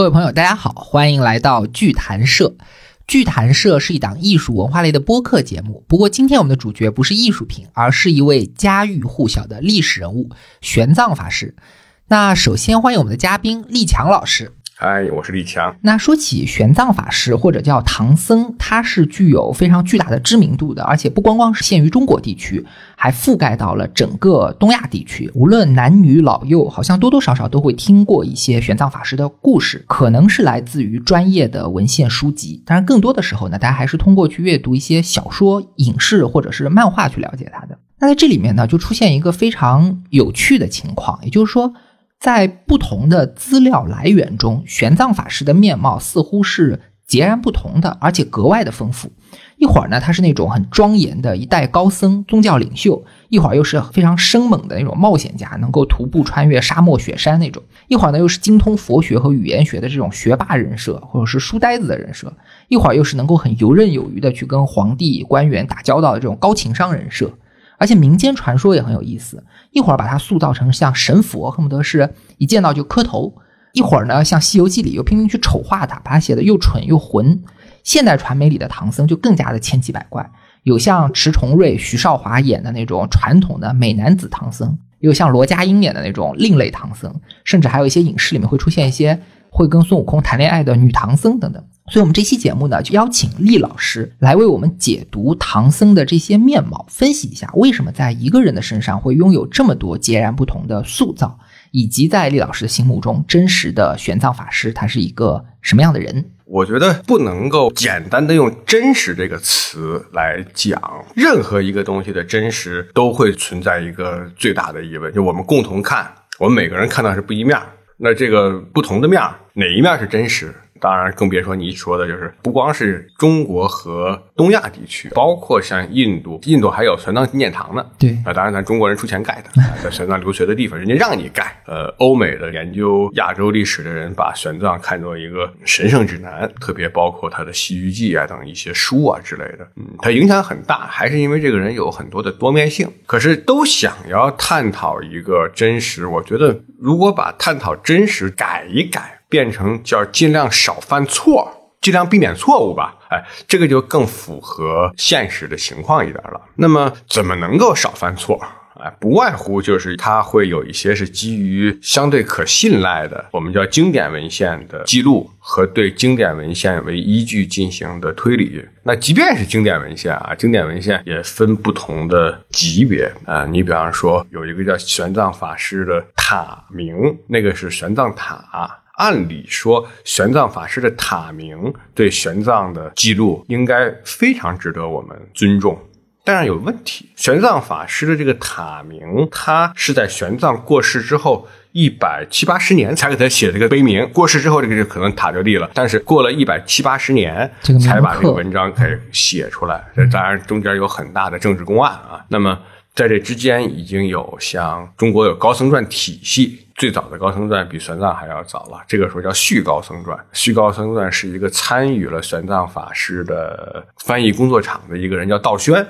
各位朋友，大家好，欢迎来到剧谈社。剧谈社是一档艺术文化类的播客节目。不过，今天我们的主角不是艺术品，而是一位家喻户晓的历史人物——玄奘法师。那首先欢迎我们的嘉宾立强老师。嗨，我是李强。那说起玄奘法师或者叫唐僧，他是具有非常巨大的知名度的，而且不光光是限于中国地区，还覆盖到了整个东亚地区。无论男女老幼，好像多多少少都会听过一些玄奘法师的故事，可能是来自于专业的文献书籍，当然更多的时候呢，大家还是通过去阅读一些小说、影视或者是漫画去了解他的。那在这里面呢，就出现一个非常有趣的情况，也就是说。在不同的资料来源中，玄奘法师的面貌似乎是截然不同的，而且格外的丰富。一会儿呢，他是那种很庄严的一代高僧、宗教领袖；一会儿又是非常生猛的那种冒险家，能够徒步穿越沙漠雪山那种；一会儿呢，又是精通佛学和语言学的这种学霸人设，或者是书呆子的人设；一会儿又是能够很游刃有余的去跟皇帝、官员打交道的这种高情商人设。而且民间传说也很有意思，一会儿把他塑造成像神佛，恨不得是一见到就磕头；一会儿呢，像《西游记》里又拼命去丑化他，把他写的又蠢又混。现代传媒里的唐僧就更加的千奇百怪，有像迟重瑞、徐少华演的那种传统的美男子唐僧，有像罗家英演的那种另类唐僧，甚至还有一些影视里面会出现一些会跟孙悟空谈恋爱的女唐僧等等。所以，我们这期节目呢，就邀请厉老师来为我们解读唐僧的这些面貌，分析一下为什么在一个人的身上会拥有这么多截然不同的塑造，以及在厉老师的心目中，真实的玄奘法师他是一个什么样的人？我觉得不能够简单的用“真实”这个词来讲任何一个东西的真实，都会存在一个最大的疑问，就我们共同看，我们每个人看到是不一面，那这个不同的面哪一面是真实？当然，更别说你说的，就是不光是中国和东亚地区，包括像印度，印度还有玄奘纪念堂呢。对，啊，当然咱中国人出钱盖的，在玄奘留学的地方，人家让你盖。呃，欧美的研究亚洲历史的人把玄奘看作一个神圣指南，特别包括他的《西域记》啊等一些书啊之类的。嗯，他影响很大，还是因为这个人有很多的多面性。可是都想要探讨一个真实，我觉得如果把探讨真实改一改。变成叫尽量少犯错，尽量避免错误吧。哎，这个就更符合现实的情况一点了。那么，怎么能够少犯错？哎，不外乎就是它会有一些是基于相对可信赖的，我们叫经典文献的记录和对经典文献为依据进行的推理。那即便是经典文献啊，经典文献也分不同的级别啊。你比方说，有一个叫玄奘法师的塔名，那个是玄奘塔。按理说，玄奘法师的塔名对玄奘的记录应该非常值得我们尊重，但是有问题。玄奘法师的这个塔名，他是在玄奘过世之后一百七八十年才给他写这个碑名。过世之后，这个可能塔就立了，但是过了一百七八十年才把这个文章给写出来。这当然中间有很大的政治公案啊。那么在这之间，已经有像中国有高僧传体系。最早的高僧传比玄奘还要早了，这个时候叫续高僧传。续高僧传是一个参与了玄奘法师的翻译工作场的一个人，叫道宣。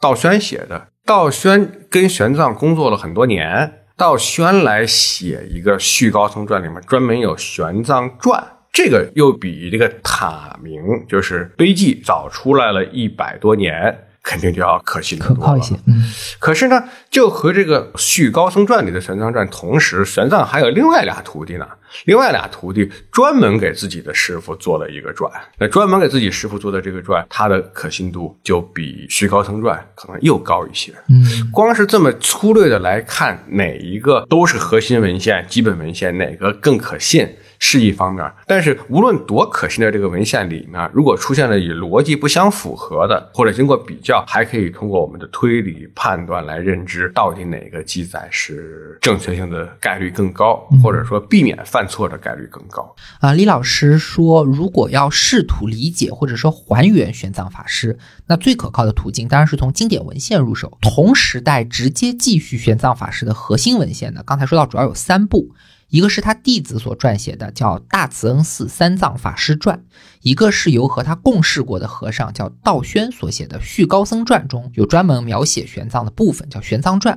道宣写的，道宣跟玄奘工作了很多年，道宣来写一个续高僧传，里面专门有玄奘传，这个又比这个塔明就是碑记早出来了一百多年。肯定就要可信可靠一些，嗯。可是呢，就和这个《续高僧传》里的玄奘传同时，玄奘还有另外俩徒弟呢。另外俩徒弟专门给自己的师傅做了一个传，那专门给自己师傅做的这个传，它的可信度就比《续高僧传》可能又高一些。嗯，光是这么粗略的来看，哪一个都是核心文献、基本文献，哪个更可信？是一方面，但是无论多可信的这个文献里面，如果出现了与逻辑不相符合的，或者经过比较，还可以通过我们的推理判断来认知到底哪个记载是正确性的概率更高，或者说避免犯错的概率更高。啊，李老师说，如果要试图理解或者说还原玄奘法师，那最可靠的途径当然是从经典文献入手，同时代直接继续玄奘法师的核心文献呢。刚才说到主要有三部。一个是他弟子所撰写的，叫《大慈恩寺三藏法师传》；一个是由和他共事过的和尚叫道宣所写的《续高僧传》，中有专门描写玄奘的部分，叫《玄奘传》。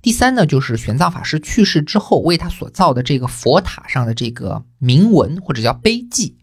第三呢，就是玄奘法师去世之后为他所造的这个佛塔上的这个铭文或者叫碑记，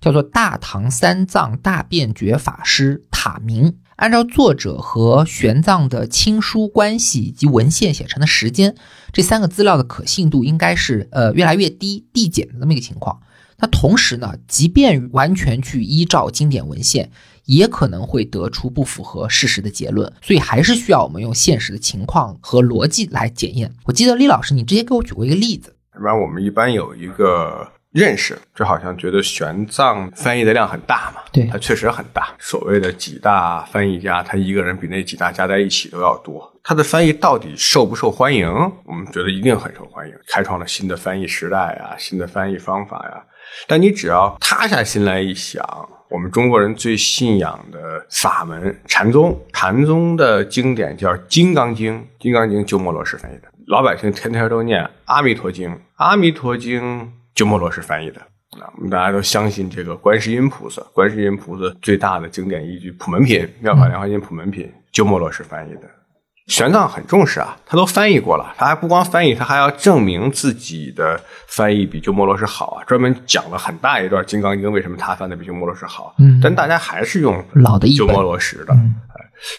叫做“大唐三藏大辩觉法师塔铭”。按照作者和玄奘的亲疏关系以及文献写成的时间，这三个资料的可信度应该是呃越来越低递减的这么一个情况。那同时呢，即便完全去依照经典文献，也可能会得出不符合事实的结论，所以还是需要我们用现实的情况和逻辑来检验。我记得李老师，你之前给我举过一个例子，一般我们一般有一个认识，就好像觉得玄奘翻译的量很大嘛，对他确实很大。所谓的几大翻译家，他一个人比那几大加在一起都要多。他的翻译到底受不受欢迎？我们觉得一定很受欢迎，开创了新的翻译时代啊，新的翻译方法呀。但你只要塌下心来一想，我们中国人最信仰的法门禅宗，禅宗的经典叫《金刚经》，《金刚经》鸠摩罗什翻译的，老百姓天天都念《阿弥陀经》，《阿弥陀经》鸠摩罗什翻译的。啊，我们大家都相信这个观世音菩萨，观世音菩萨最大的经典依据《普门品》，《妙法莲华经》《普门品》，鸠摩罗什翻译的。玄奘很重视啊，他都翻译过了，他还不光翻译，他还要证明自己的翻译比鸠摩罗什好啊，专门讲了很大一段《金刚经》，为什么他翻的比鸠摩罗什好。嗯，但大家还是用老的鸠摩罗什的，哎，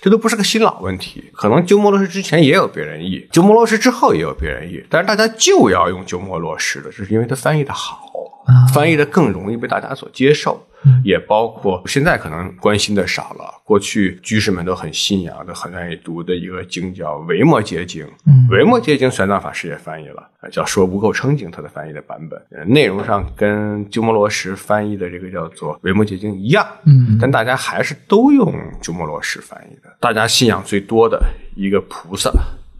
这都不是个新老问题。可能鸠摩罗什之前也有别人译，鸠摩罗什之后也有别人译，但是大家就要用鸠摩罗什的，这是因为他翻译的好，啊翻译的更容易被大家所接受。也包括现在可能关心的少了，过去居士们都很信仰的、很愿意读的一个经叫《维摩诘经》。嗯维摩诘经玄奘法师也翻译了，呃叫《说无垢称经》，他的翻译的版本，呃内容上跟鸠摩罗什翻译的这个叫做《维摩诘经》一样。嗯但大家还是都用鸠摩罗什翻译的。大家信仰最多的一个菩萨，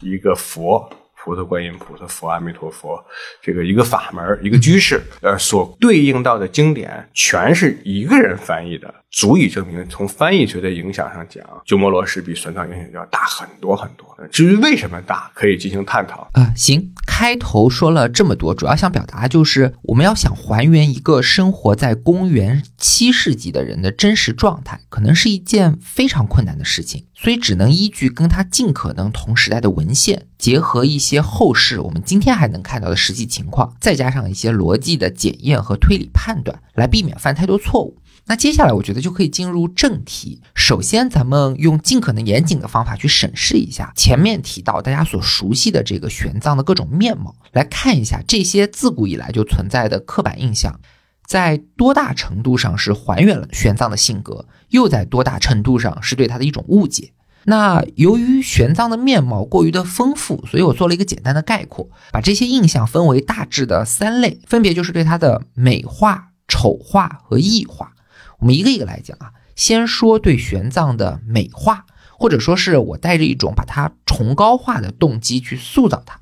一个佛。菩萨、观音菩萨、佛、阿弥陀佛，这个一个法门、一个居士，呃，所对应到的经典，全是一个人翻译的，足以证明从翻译学的影响上讲，鸠摩罗什比玄奘影响就要大很多很多。至于为什么大，可以进行探讨。啊、行，开头说了这么多，主要想表达就是我们要想还原一个生活在公元七世纪的人的真实状态，可能是一件非常困难的事情，所以只能依据跟他尽可能同时代的文献，结合一些后世我们今天还能看到的实际情况，再加上一些逻辑的检验和推理判断，来避免犯太多错误。那接下来我觉得就可以进入正题。首先，咱们用尽可能严谨的方法去审视一下前面提到大家所熟悉的这个玄奘的各种面貌，来看一下这些自古以来就存在的刻板印象，在多大程度上是还原了玄奘的性格，又在多大程度上是对他的一种误解。那由于玄奘的面貌过于的丰富，所以我做了一个简单的概括，把这些印象分为大致的三类，分别就是对他的美化、丑化和异化。我们一个一个来讲啊，先说对玄奘的美化，或者说是我带着一种把它崇高化的动机去塑造它。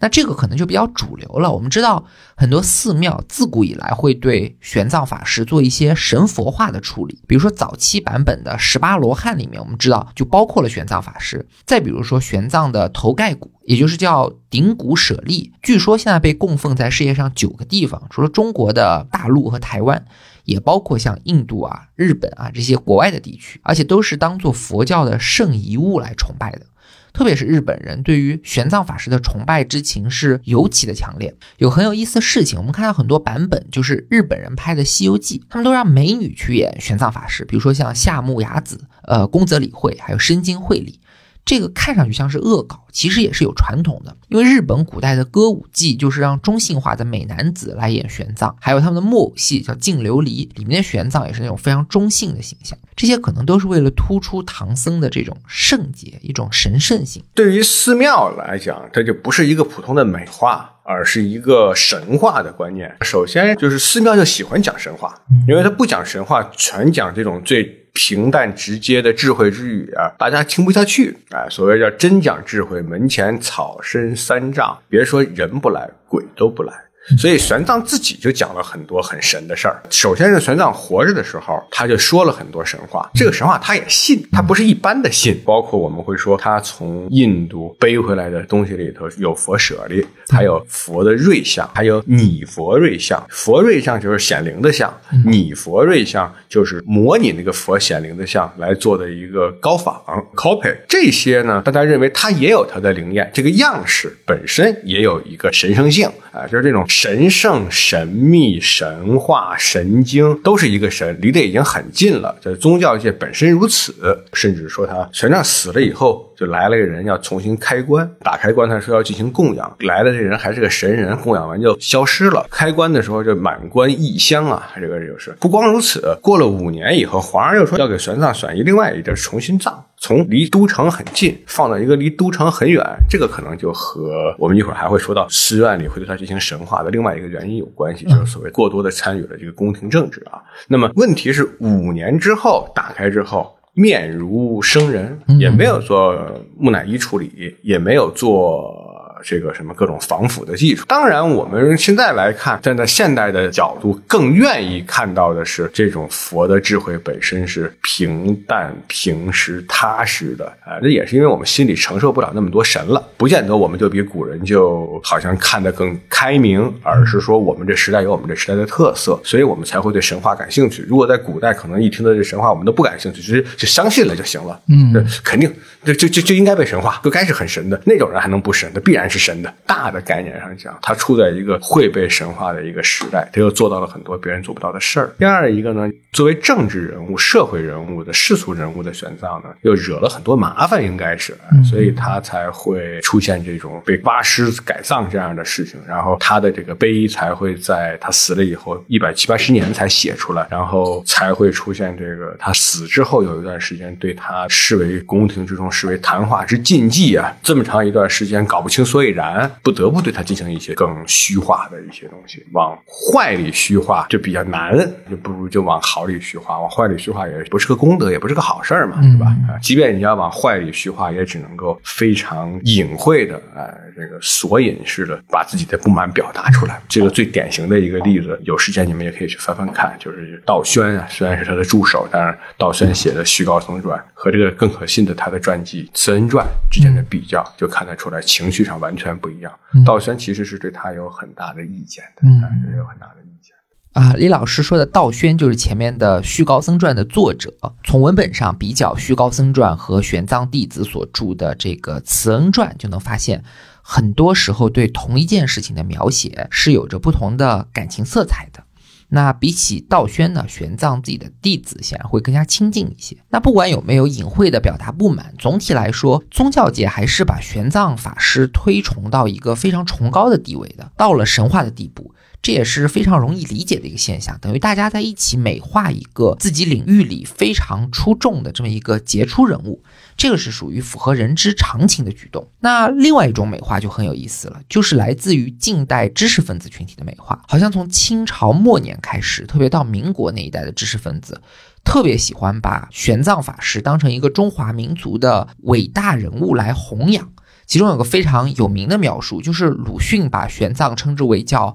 那这个可能就比较主流了。我们知道很多寺庙自古以来会对玄奘法师做一些神佛化的处理，比如说早期版本的十八罗汉里面，我们知道就包括了玄奘法师。再比如说玄奘的头盖骨，也就是叫顶骨舍利，据说现在被供奉在世界上九个地方，除了中国的大陆和台湾。也包括像印度啊、日本啊这些国外的地区，而且都是当做佛教的圣遗物来崇拜的。特别是日本人对于玄奘法师的崇拜之情是尤其的强烈。有很有意思的事情，我们看到很多版本，就是日本人拍的《西游记》，他们都让美女去演玄奘法师，比如说像夏目雅子、呃宫泽理惠，还有深津绘里。这个看上去像是恶搞，其实也是有传统的。因为日本古代的歌舞伎就是让中性化的美男子来演玄奘，还有他们的木偶戏叫《净琉璃》，里面的玄奘也是那种非常中性的形象。这些可能都是为了突出唐僧的这种圣洁、一种神圣性。对于寺庙来讲，它就不是一个普通的美化，而是一个神话的观念。首先就是寺庙就喜欢讲神话，因为他不讲神话，全讲这种最。平淡直接的智慧之语啊，大家听不下去啊。所谓叫真讲智慧，门前草深三丈，别说人不来，鬼都不来。所以玄奘自己就讲了很多很神的事儿。首先是玄奘活着的时候，他就说了很多神话，这个神话他也信，他不是一般的信。包括我们会说，他从印度背回来的东西里头有佛舍利，还有佛的瑞像，还有拟佛瑞像。佛瑞像就是显灵的像，拟佛瑞像就是模拟那个佛显灵的像来做的一个高仿 copy。这些呢，大家认为它也有它的灵验，这个样式本身也有一个神圣性啊，就是这种。神圣、神秘、神话、神经都是一个神，离得已经很近了。这宗教界本身如此，甚至说他玄奘死了以后，就来了个人要重新开棺，打开棺材说要进行供养，来的这人还是个神人，供养完就消失了。开棺的时候就满棺异香啊，这个就是。不光如此，过了五年以后，皇上又说要给玄奘选一另外一地重新葬。从离都城很近放到一个离都城很远，这个可能就和我们一会儿还会说到寺院里会对他进行神化的另外一个原因有关系，就是所谓过多的参与了这个宫廷政治啊。那么问题是五年之后打开之后，面如生人，也没有做木乃伊处理，也没有做。这个什么各种防腐的技术，当然我们现在来看，站在现代的角度，更愿意看到的是这种佛的智慧本身是平淡、平实、踏实的啊。这也是因为我们心里承受不了那么多神了，不见得我们就比古人就好像看得更开明，而是说我们这时代有我们这时代的特色，所以我们才会对神话感兴趣。如果在古代，可能一听到这神话，我们都不感兴趣，直接就相信了就行了。嗯，肯定就就就就应该被神话，就该是很神的那种人，还能不神？那必然是。是神的大的概念上讲，他处在一个会被神化的一个时代，他又做到了很多别人做不到的事儿。第二一个呢，作为政治人物、社会人物的世俗人物的玄奘呢，又惹了很多麻烦，应该是，所以他才会出现这种被挖尸改葬这样的事情。然后他的这个碑才会在他死了以后一百七八十年才写出来，然后才会出现这个他死之后有一段时间对他视为宫廷之中视为谈话之禁忌啊，这么长一段时间搞不清所以。然不得不对它进行一些更虚化的一些东西，往坏里虚化就比较难，就不如就往好里虚化。往坏里虚化也不是个功德，也不是个好事儿嘛，是吧？啊，即便你要往坏里虚化，也只能够非常隐晦的，哎，这个索引式的把自己的不满表达出来。这个最典型的一个例子，有时间你们也可以去翻翻看，就是道宣啊，虽然是他的助手，但是道宣写的《虚高僧传》和这个更可信的他的传记《慈恩传》之间的比较，就看得出来情绪上完全。不一样，道宣其实是对他有很大的意见的，嗯，有很大的意见啊。李老师说的道宣就是前面的《虚高僧传》的作者。从文本上比较《虚高僧传》和玄奘弟子所著的这个《慈恩传》，就能发现，很多时候对同一件事情的描写是有着不同的感情色彩的。那比起道宣呢，玄奘自己的弟子显然会更加亲近一些。那不管有没有隐晦的表达不满，总体来说，宗教界还是把玄奘法师推崇到一个非常崇高的地位的，到了神话的地步。这也是非常容易理解的一个现象，等于大家在一起美化一个自己领域里非常出众的这么一个杰出人物，这个是属于符合人之常情的举动。那另外一种美化就很有意思了，就是来自于近代知识分子群体的美化，好像从清朝末年开始，特别到民国那一代的知识分子，特别喜欢把玄奘法师当成一个中华民族的伟大人物来弘扬。其中有个非常有名的描述，就是鲁迅把玄奘称之为叫。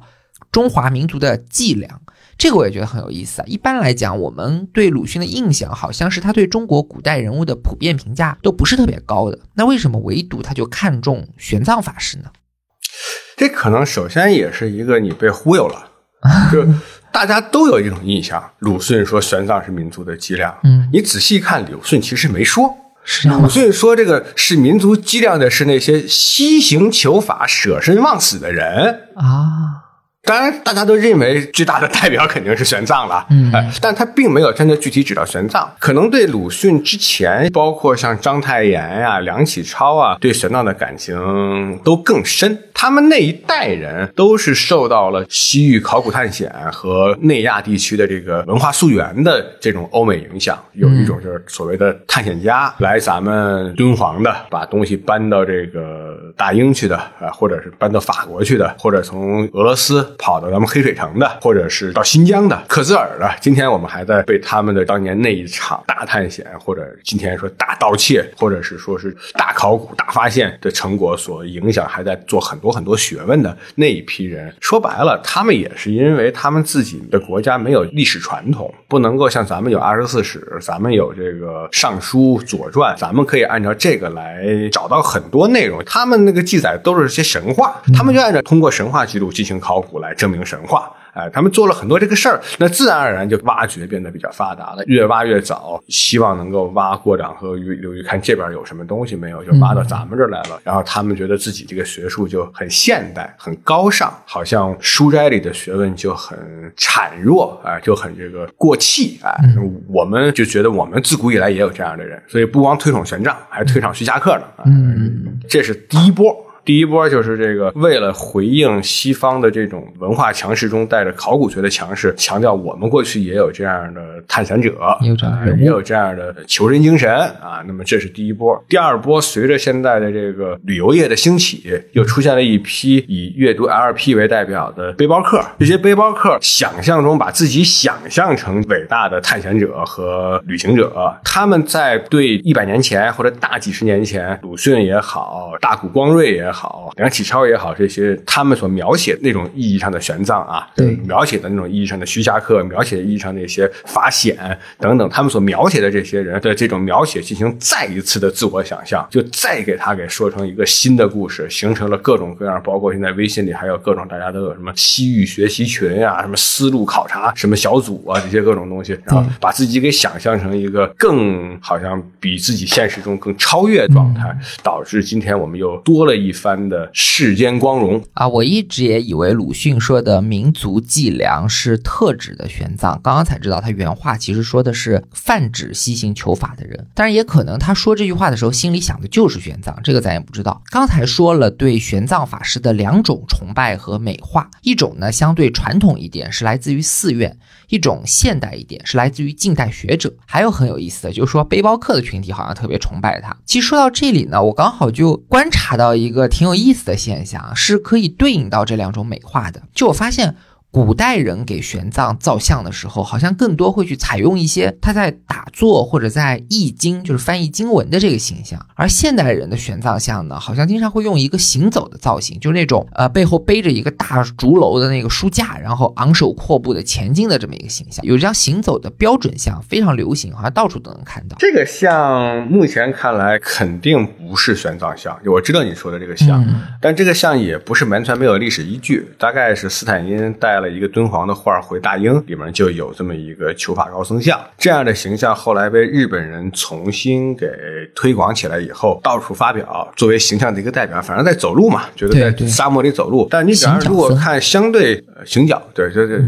中华民族的脊梁，这个我也觉得很有意思啊。一般来讲，我们对鲁迅的印象好像是他对中国古代人物的普遍评价都不是特别高的。那为什么唯独他就看中玄奘法师呢？这可能首先也是一个你被忽悠了，就大家都有一种印象，鲁迅说玄奘是民族的脊梁。嗯，你仔细看，鲁迅其实没说。鲁迅说这个是民族脊梁的是那些西行求法、舍身忘死的人啊。当然，大家都认为最大的代表肯定是玄奘了，嗯，但他并没有真的具体指到玄奘。可能对鲁迅之前，包括像章太炎呀、梁启超啊，对玄奘的感情都更深。他们那一代人都是受到了西域考古探险和内亚地区的这个文化溯源的这种欧美影响。有一种就是所谓的探险家来咱们敦煌的，把东西搬到这个大英去的，啊，或者是搬到法国去的，或者从俄罗斯跑到咱们黑水城的，或者是到新疆的、克孜尔的。今天我们还在被他们的当年那一场大探险，或者今天说大盗窃，或者是说是大考古、大发现的成果所影响，还在做很多。很多学问的那一批人。说白了，他们也是因为他们自己的国家没有历史传统，不能够像咱们有二十四史，咱们有这个尚书、左传，咱们可以按照这个来找到很多内容。他们那个记载都是些神话，他们就按照通过神话记录进行考古来证明神话。哎，他们做了很多这个事儿，那自然而然就挖掘变得比较发达了，越挖越早，希望能够挖过长河流域，看这边有什么东西没有，就挖到咱们这儿来了。然后他们觉得自己这个学术就很现代、很高尚，好像书斋里的学问就很孱弱，哎，就很这个过气，哎，我们就觉得我们自古以来也有这样的人，所以不光推崇玄奘，还推崇徐霞客呢。嗯，这是第一波。第一波就是这个，为了回应西方的这种文化强势中带着考古学的强势，强调我们过去也有这样的探险者，也有这样的求真精神啊。那么这是第一波。第二波，随着现在的这个旅游业的兴起，又出现了一批以阅读 LP 为代表的背包客。这些背包客想象中把自己想象成伟大的探险者和旅行者，他们在对一百年前或者大几十年前，鲁迅也好，大谷光瑞也好。好，梁启超也好，这些他们所描写那种意义上的玄奘啊，对，描写的那种意义上的徐霞客，描写的意义上那些法显等等，他们所描写的这些人的这种描写，进行再一次的自我想象，就再给他给说成一个新的故事，形成了各种各样，包括现在微信里还有各种大家都有什么西域学习群啊，什么思路考察什么小组啊，这些各种东西，然后把自己给想象成一个更好像比自己现实中更超越状态，导致今天我们又多了一番。的世间光荣啊！我一直也以为鲁迅说的民族计量是特指的玄奘，刚刚才知道他原话其实说的是泛指西行求法的人。当然，也可能他说这句话的时候心里想的就是玄奘，这个咱也不知道。刚才说了对玄奘法师的两种崇拜和美化，一种呢相对传统一点，是来自于寺院。一种现代一点是来自于近代学者，还有很有意思的，就是说背包客的群体好像特别崇拜他。其实说到这里呢，我刚好就观察到一个挺有意思的现象，是可以对应到这两种美化的。就我发现。古代人给玄奘造像的时候，好像更多会去采用一些他在打坐或者在译经，就是翻译经文的这个形象。而现代人的玄奘像呢，好像经常会用一个行走的造型，就是那种呃背后背着一个大竹篓的那个书架，然后昂首阔步的前进的这么一个形象。有这样行走的标准像非常流行，好像到处都能看到。这个像目前看来肯定不是玄奘像，我知道你说的这个像，但这个像也不是完全没有历史依据，大概是斯坦因带。了一个敦煌的画回大英，里面就有这么一个求法高僧像，这样的形象后来被日本人重新给推广起来以后，到处发表作为形象的一个代表。反正在走路嘛，觉得在沙漠里走路。但你比方如果看相对行脚，对，这这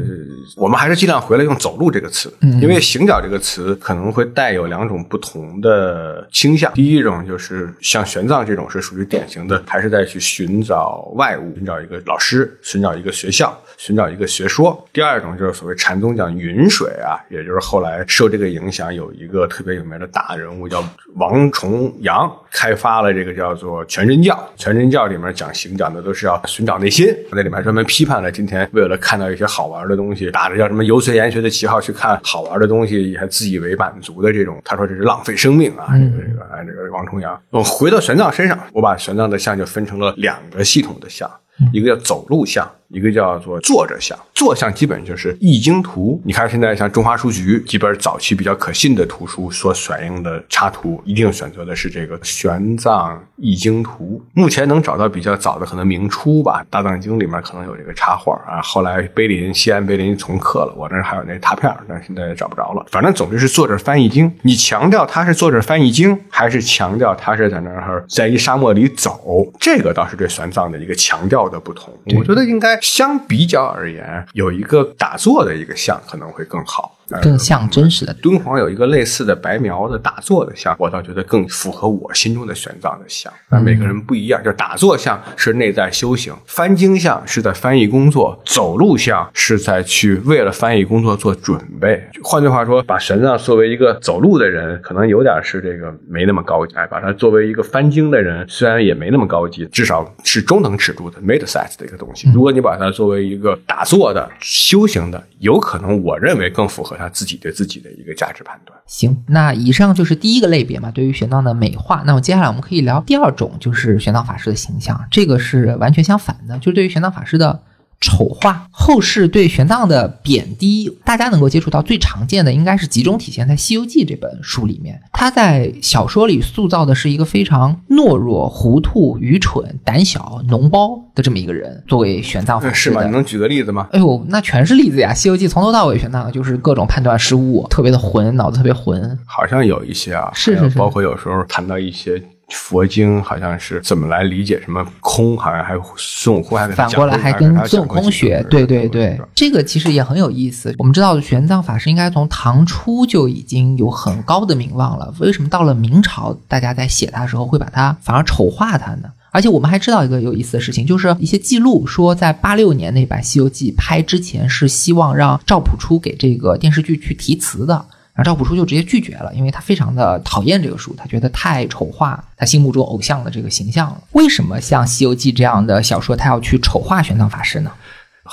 我们还是尽量回来用走路这个词，因为行脚这个词可能会带有两种不同的倾向。第一种就是像玄奘这种是属于典型的，还是在去寻找外物，寻找一个老师，寻找一个学校，寻找一个。个学说，第二种就是所谓禅宗讲云水啊，也就是后来受这个影响，有一个特别有名的大人物叫王重阳，开发了这个叫做全真教。全真教里面讲行讲的都是要寻找内心，那里面专门批判了今天为了看到一些好玩的东西，打着叫什么游学研学的旗号去看好玩的东西，还自以为满足的这种，他说这是浪费生命啊。这个这个哎，这个王重阳。我回到玄奘身上，我把玄奘的像就分成了两个系统的像，一个叫走路像。一个叫做坐着像，坐像基本就是易经图。你看现在像中华书局几本早期比较可信的图书所选用的插图，一定选择的是这个玄奘易经图。目前能找到比较早的，可能明初吧，《大藏经》里面可能有这个插画啊。后来碑林西安碑林重刻了，我那还有那拓片，但是现在也找不着了。反正总之是坐着翻译经。你强调他是坐着翻译经，还是强调他是在那儿在一沙漠里走？这个倒是对玄奘的一个强调的不同。我觉得应该。相比较而言，有一个打坐的一个像可能会更好。更像真实的敦煌有一个类似的白描的打坐的像，我倒觉得更符合我心中的玄奘的像。但每个人不一样，就打坐像是内在修行，翻经像是在翻译工作，走路像是在去为了翻译工作做准备。换句话说，把玄奘作为一个走路的人，可能有点是这个没那么高级；哎，把它作为一个翻经的人，虽然也没那么高级，至少是中等尺度的 mid size 的一个东西。如果你把它作为一个打坐的修行的，有可能我认为更符合。他自己对自己的一个价值判断。行，那以上就是第一个类别嘛，对于玄奘的美化。那么接下来我们可以聊第二种，就是玄奘法师的形象，这个是完全相反的，就是对于玄奘法师的。丑化后世对玄奘的贬低，大家能够接触到最常见的应该是集中体现在《西游记》这本书里面。他在小说里塑造的是一个非常懦弱、糊涂、愚蠢、胆小、脓包的这么一个人。作为玄奘法师，是吗？你能举个例子吗？哎呦，那全是例子呀！《西游记》从头到尾，玄奘就是各种判断失误，特别的混，脑子特别混。好像有一些啊，是是是，包括有时候谈到一些。佛经好像是怎么来理解什么空？好像还孙悟空还反过来还跟孙悟空学，对对对，这个其实也很有意思。我们知道玄奘法师应该从唐初就已经有很高的名望了，为什么到了明朝，大家在写他的时候会把他反而丑化他呢？而且我们还知道一个有意思的事情，就是一些记录说，在八六年那版《西游记》拍之前，是希望让赵朴初给这个电视剧去题词的。赵朴初就直接拒绝了，因为他非常的讨厌这个书，他觉得太丑化他心目中偶像的这个形象了。为什么像《西游记》这样的小说，他要去丑化玄奘法师呢？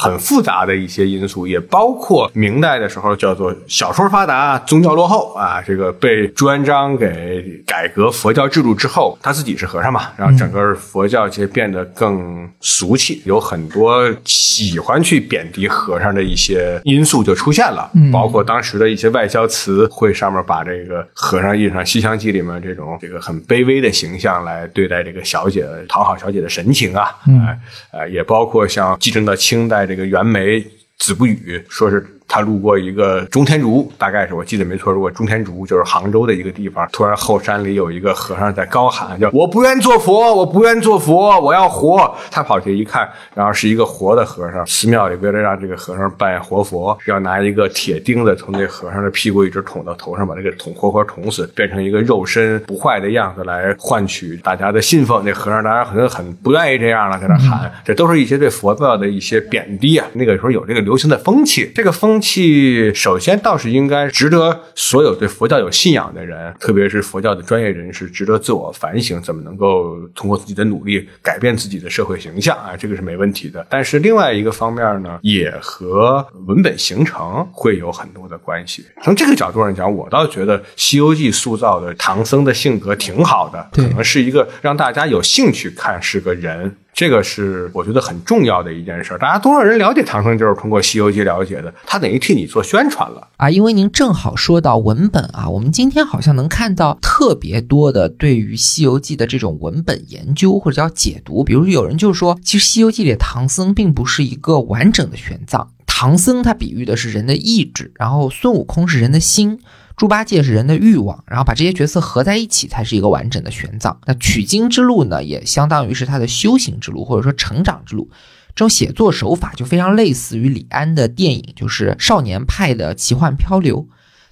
很复杂的一些因素，也包括明代的时候叫做小说发达，宗教落后啊。这个被朱元璋给改革佛教制度之后，他自己是和尚嘛，然后整个佛教界变得更俗气，有很多喜欢去贬低和尚的一些因素就出现了。包括当时的一些外交词汇上面把这个和尚印上《西厢记》里面这种这个很卑微的形象来对待这个小姐，讨好小姐的神情啊，哎，呃，也包括像继承到清代。这个袁枚子不语，说是。他路过一个中天竺，大概是我记得没错。如果中天竺就是杭州的一个地方，突然后山里有一个和尚在高喊，叫“我不愿做佛，我不愿做佛，我要活。”他跑去一看，然后是一个活的和尚。寺庙里为了让这个和尚拜活佛，要拿一个铁钉子从那和尚的屁股一直捅到头上，把他给捅活活捅死，变成一个肉身不坏的样子来换取大家的信奉。那和尚当然很很不愿意这样了，在那喊，这都是一些对佛教的一些贬低啊。那个时候有这个流行的风气，这个风。气首先倒是应该值得所有对佛教有信仰的人，特别是佛教的专业人士，值得自我反省，怎么能够通过自己的努力改变自己的社会形象啊？这个是没问题的。但是另外一个方面呢，也和文本形成会有很多的关系。从这个角度上讲，我倒觉得《西游记》塑造的唐僧的性格挺好的，可能是一个让大家有兴趣看是个人。这个是我觉得很重要的一件事。大家多少人了解唐僧，就是通过《西游记》了解的。他等于替你做宣传了啊！因为您正好说到文本啊，我们今天好像能看到特别多的对于《西游记》的这种文本研究或者叫解读。比如有人就说，其实《西游记》里的唐僧并不是一个完整的玄奘，唐僧他比喻的是人的意志，然后孙悟空是人的心。猪八戒是人的欲望，然后把这些角色合在一起才是一个完整的玄奘。那取经之路呢，也相当于是他的修行之路，或者说成长之路。这种写作手法就非常类似于李安的电影，就是少年派的奇幻漂流。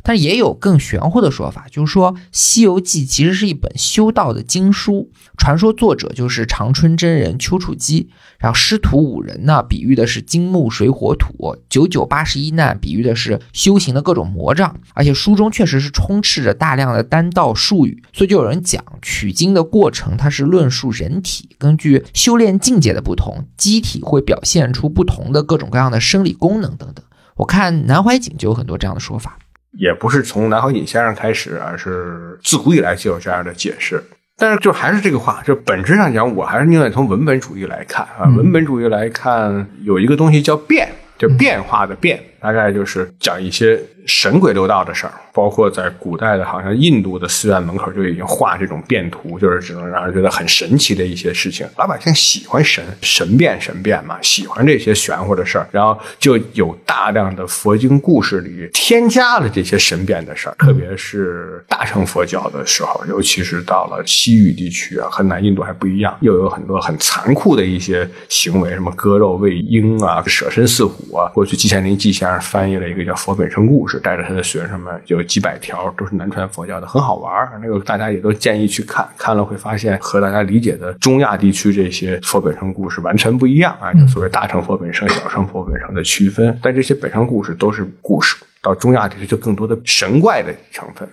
但也有更玄乎的说法，就是说《西游记》其实是一本修道的经书，传说作者就是长春真人丘处机。然后师徒五人呢，比喻的是金木水火土；九九八十一难，比喻的是修行的各种魔障。而且书中确实是充斥着大量的丹道术语，所以就有人讲取经的过程，它是论述人体根据修炼境界的不同，机体会表现出不同的各种各样的生理功能等等。我看南怀瑾就有很多这样的说法。也不是从南怀瑾先生开始，而是自古以来就有这样的解释。但是就还是这个话，就本质上讲，我还是宁愿从文本主义来看啊。文本主义来看，有一个东西叫变，就变化的变，大概就是讲一些。神鬼六道的事儿，包括在古代的，好像印度的寺院门口就已经画这种变图，就是只能让人觉得很神奇的一些事情。老百姓喜欢神神变神变嘛，喜欢这些玄乎的事儿，然后就有大量的佛经故事里添加了这些神变的事儿。特别是大乘佛教的时候，尤其是到了西域地区啊，和南印度还不一样，又有很多很残酷的一些行为，什么割肉喂鹰啊，舍身饲虎啊。过去季羡林季先生翻译了一个叫《佛本生故事》。带着他的学生们有几百条，都是南传佛教的，很好玩那个大家也都建议去看，看了会发现和大家理解的中亚地区这些佛本生故事完全不一样啊！就所谓大乘佛本生、小乘佛本生的区分。但这些本生故事都是故事，到中亚地区就更多的神怪的成分。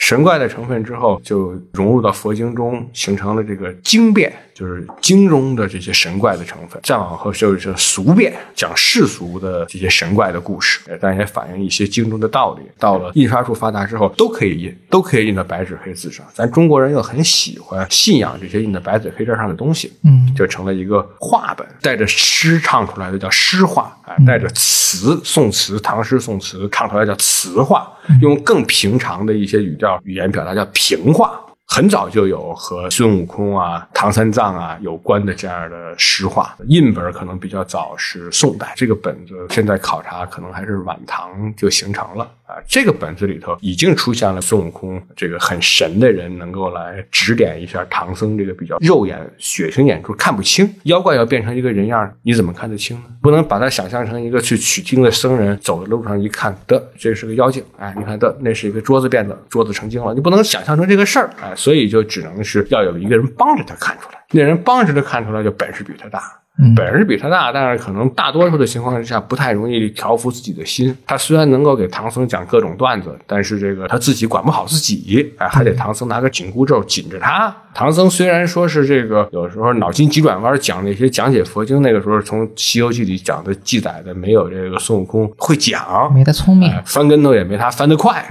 神怪的成分之后，就融入到佛经中，形成了这个经变，就是经中的这些神怪的成分。再往后就是俗变，讲世俗的这些神怪的故事，但也反映一些经中的道理。到了印刷术发达之后，都可以印，都可以印到白纸黑字上。咱中国人又很喜欢信仰这些印在白纸黑字上的东西，嗯，就成了一个话本，带着诗唱出来的叫诗话，哎，带着词宋词，唐诗宋词唱出来叫词话，用更平常的一些语调。语言表达叫平话。很早就有和孙悟空啊、唐三藏啊有关的这样的诗话，印本可能比较早，是宋代。这个本子现在考察可能还是晚唐就形成了啊。这个本子里头已经出现了孙悟空这个很神的人，能够来指点一下唐僧这个比较肉眼血腥眼珠看不清妖怪要变成一个人样，你怎么看得清呢？不能把他想象成一个去取经的僧人，走在路上一看，得这是个妖精，哎，你看得那是一个桌子变的，桌子成精了，你不能想象成这个事儿，哎。所以就只能是要有一个人帮着他看出来，那人帮着他看出来，就本事比他大。本事比他大，但是可能大多数的情况之下不太容易调服自己的心。他虽然能够给唐僧讲各种段子，但是这个他自己管不好自己，哎，还得唐僧拿个紧箍咒紧着他。唐僧虽然说是这个有时候脑筋急转弯讲那些讲解佛经，那个时候从《西游记》里讲的记载的没有这个孙悟空会讲，没他聪明，翻跟头也没他翻得快。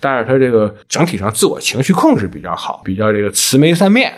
但是他这个整体上自我情绪控制比较好，比较这个慈眉善面，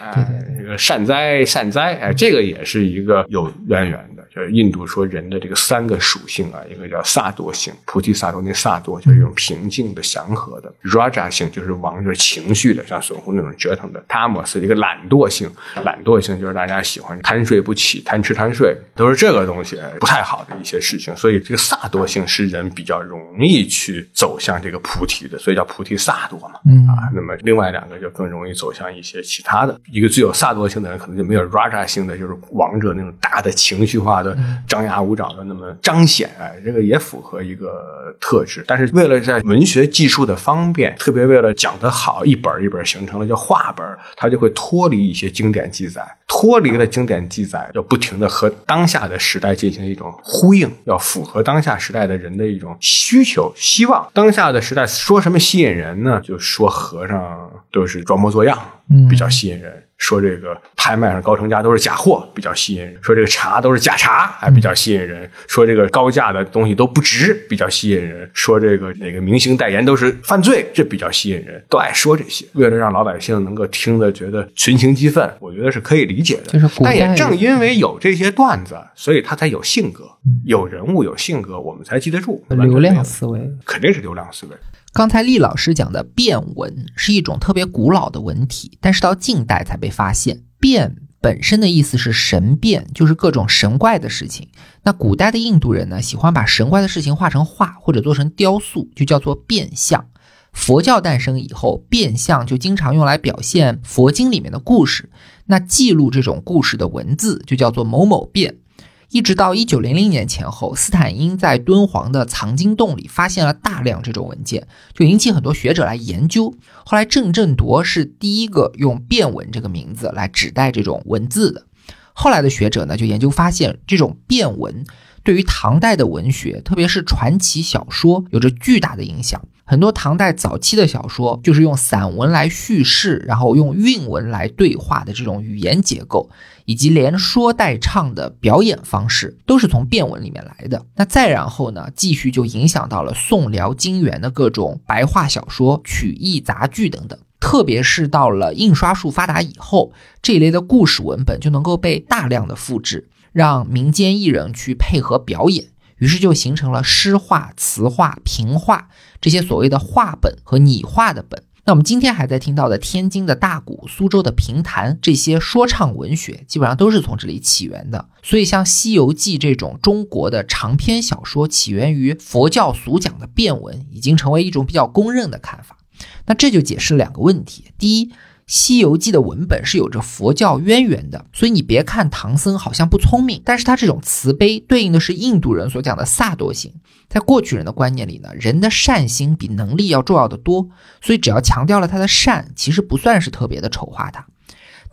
这个善哉善哉，哎，这个也是一个有。有渊源，就是印度说人的这个三个属性啊，一个叫萨多性，菩提萨多那萨多就是一种平静的、祥和的；raja 性就是王着情绪的，像孙悟空那种折腾的；tamas 一个懒惰性，懒惰性就是大家喜欢贪睡不起、贪吃贪睡，都是这个东西不太好的一些事情。所以这个萨多性是人比较容易去走向这个菩提的，所以叫菩提萨多嘛。嗯啊，那么另外两个就更容易走向一些其他的。一个最有萨多性的人，可能就没有 raja 性的，就是王者那种。大的情绪化的张牙舞爪的那么彰显，哎，这个也符合一个特质。但是为了在文学技术的方便，特别为了讲得好，一本一本形成了叫话本，它就会脱离一些经典记载，脱离了经典记载，要不停的和当下的时代进行一种呼应，要符合当下时代的人的一种需求、希望。当下的时代说什么吸引人呢？就说和尚都是装模作样，比较吸引人。说这个拍卖上高成家都是假货，比较吸引人；说这个茶都是假茶，还比较吸引人；说这个高价的东西都不值，比较吸引人；说这个哪个明星代言都是犯罪，这比较吸引人，都爱说这些。为了让老百姓能够听得觉得群情激愤，我觉得是可以理解的。就是但也正因为有这些段子，所以他才有性格，有人物有性格，我们才记得住。流量思维肯定是流量思维。刚才厉老师讲的变文是一种特别古老的文体，但是到近代才被发现。变本身的意思是神变，就是各种神怪的事情。那古代的印度人呢，喜欢把神怪的事情画成画或者做成雕塑，就叫做变相。佛教诞生以后，变相就经常用来表现佛经里面的故事。那记录这种故事的文字就叫做某某变。一直到一九零零年前后，斯坦因在敦煌的藏经洞里发现了大量这种文件，就引起很多学者来研究。后来郑振铎是第一个用变文这个名字来指代这种文字的。后来的学者呢，就研究发现，这种变文对于唐代的文学，特别是传奇小说，有着巨大的影响。很多唐代早期的小说就是用散文来叙事，然后用韵文来对话的这种语言结构，以及连说带唱的表演方式，都是从变文里面来的。那再然后呢，继续就影响到了宋辽金元的各种白话小说、曲艺杂剧等等。特别是到了印刷术发达以后，这一类的故事文本就能够被大量的复制，让民间艺人去配合表演。于是就形成了诗画、词画、评画这些所谓的画本和拟画的本。那我们今天还在听到的天津的大鼓、苏州的评弹这些说唱文学，基本上都是从这里起源的。所以，像《西游记》这种中国的长篇小说，起源于佛教俗讲的变文，已经成为一种比较公认的看法。那这就解释两个问题：第一，《西游记》的文本是有着佛教渊源的，所以你别看唐僧好像不聪明，但是他这种慈悲对应的是印度人所讲的萨多行。在过去人的观念里呢，人的善心比能力要重要的多，所以只要强调了他的善，其实不算是特别的丑化他。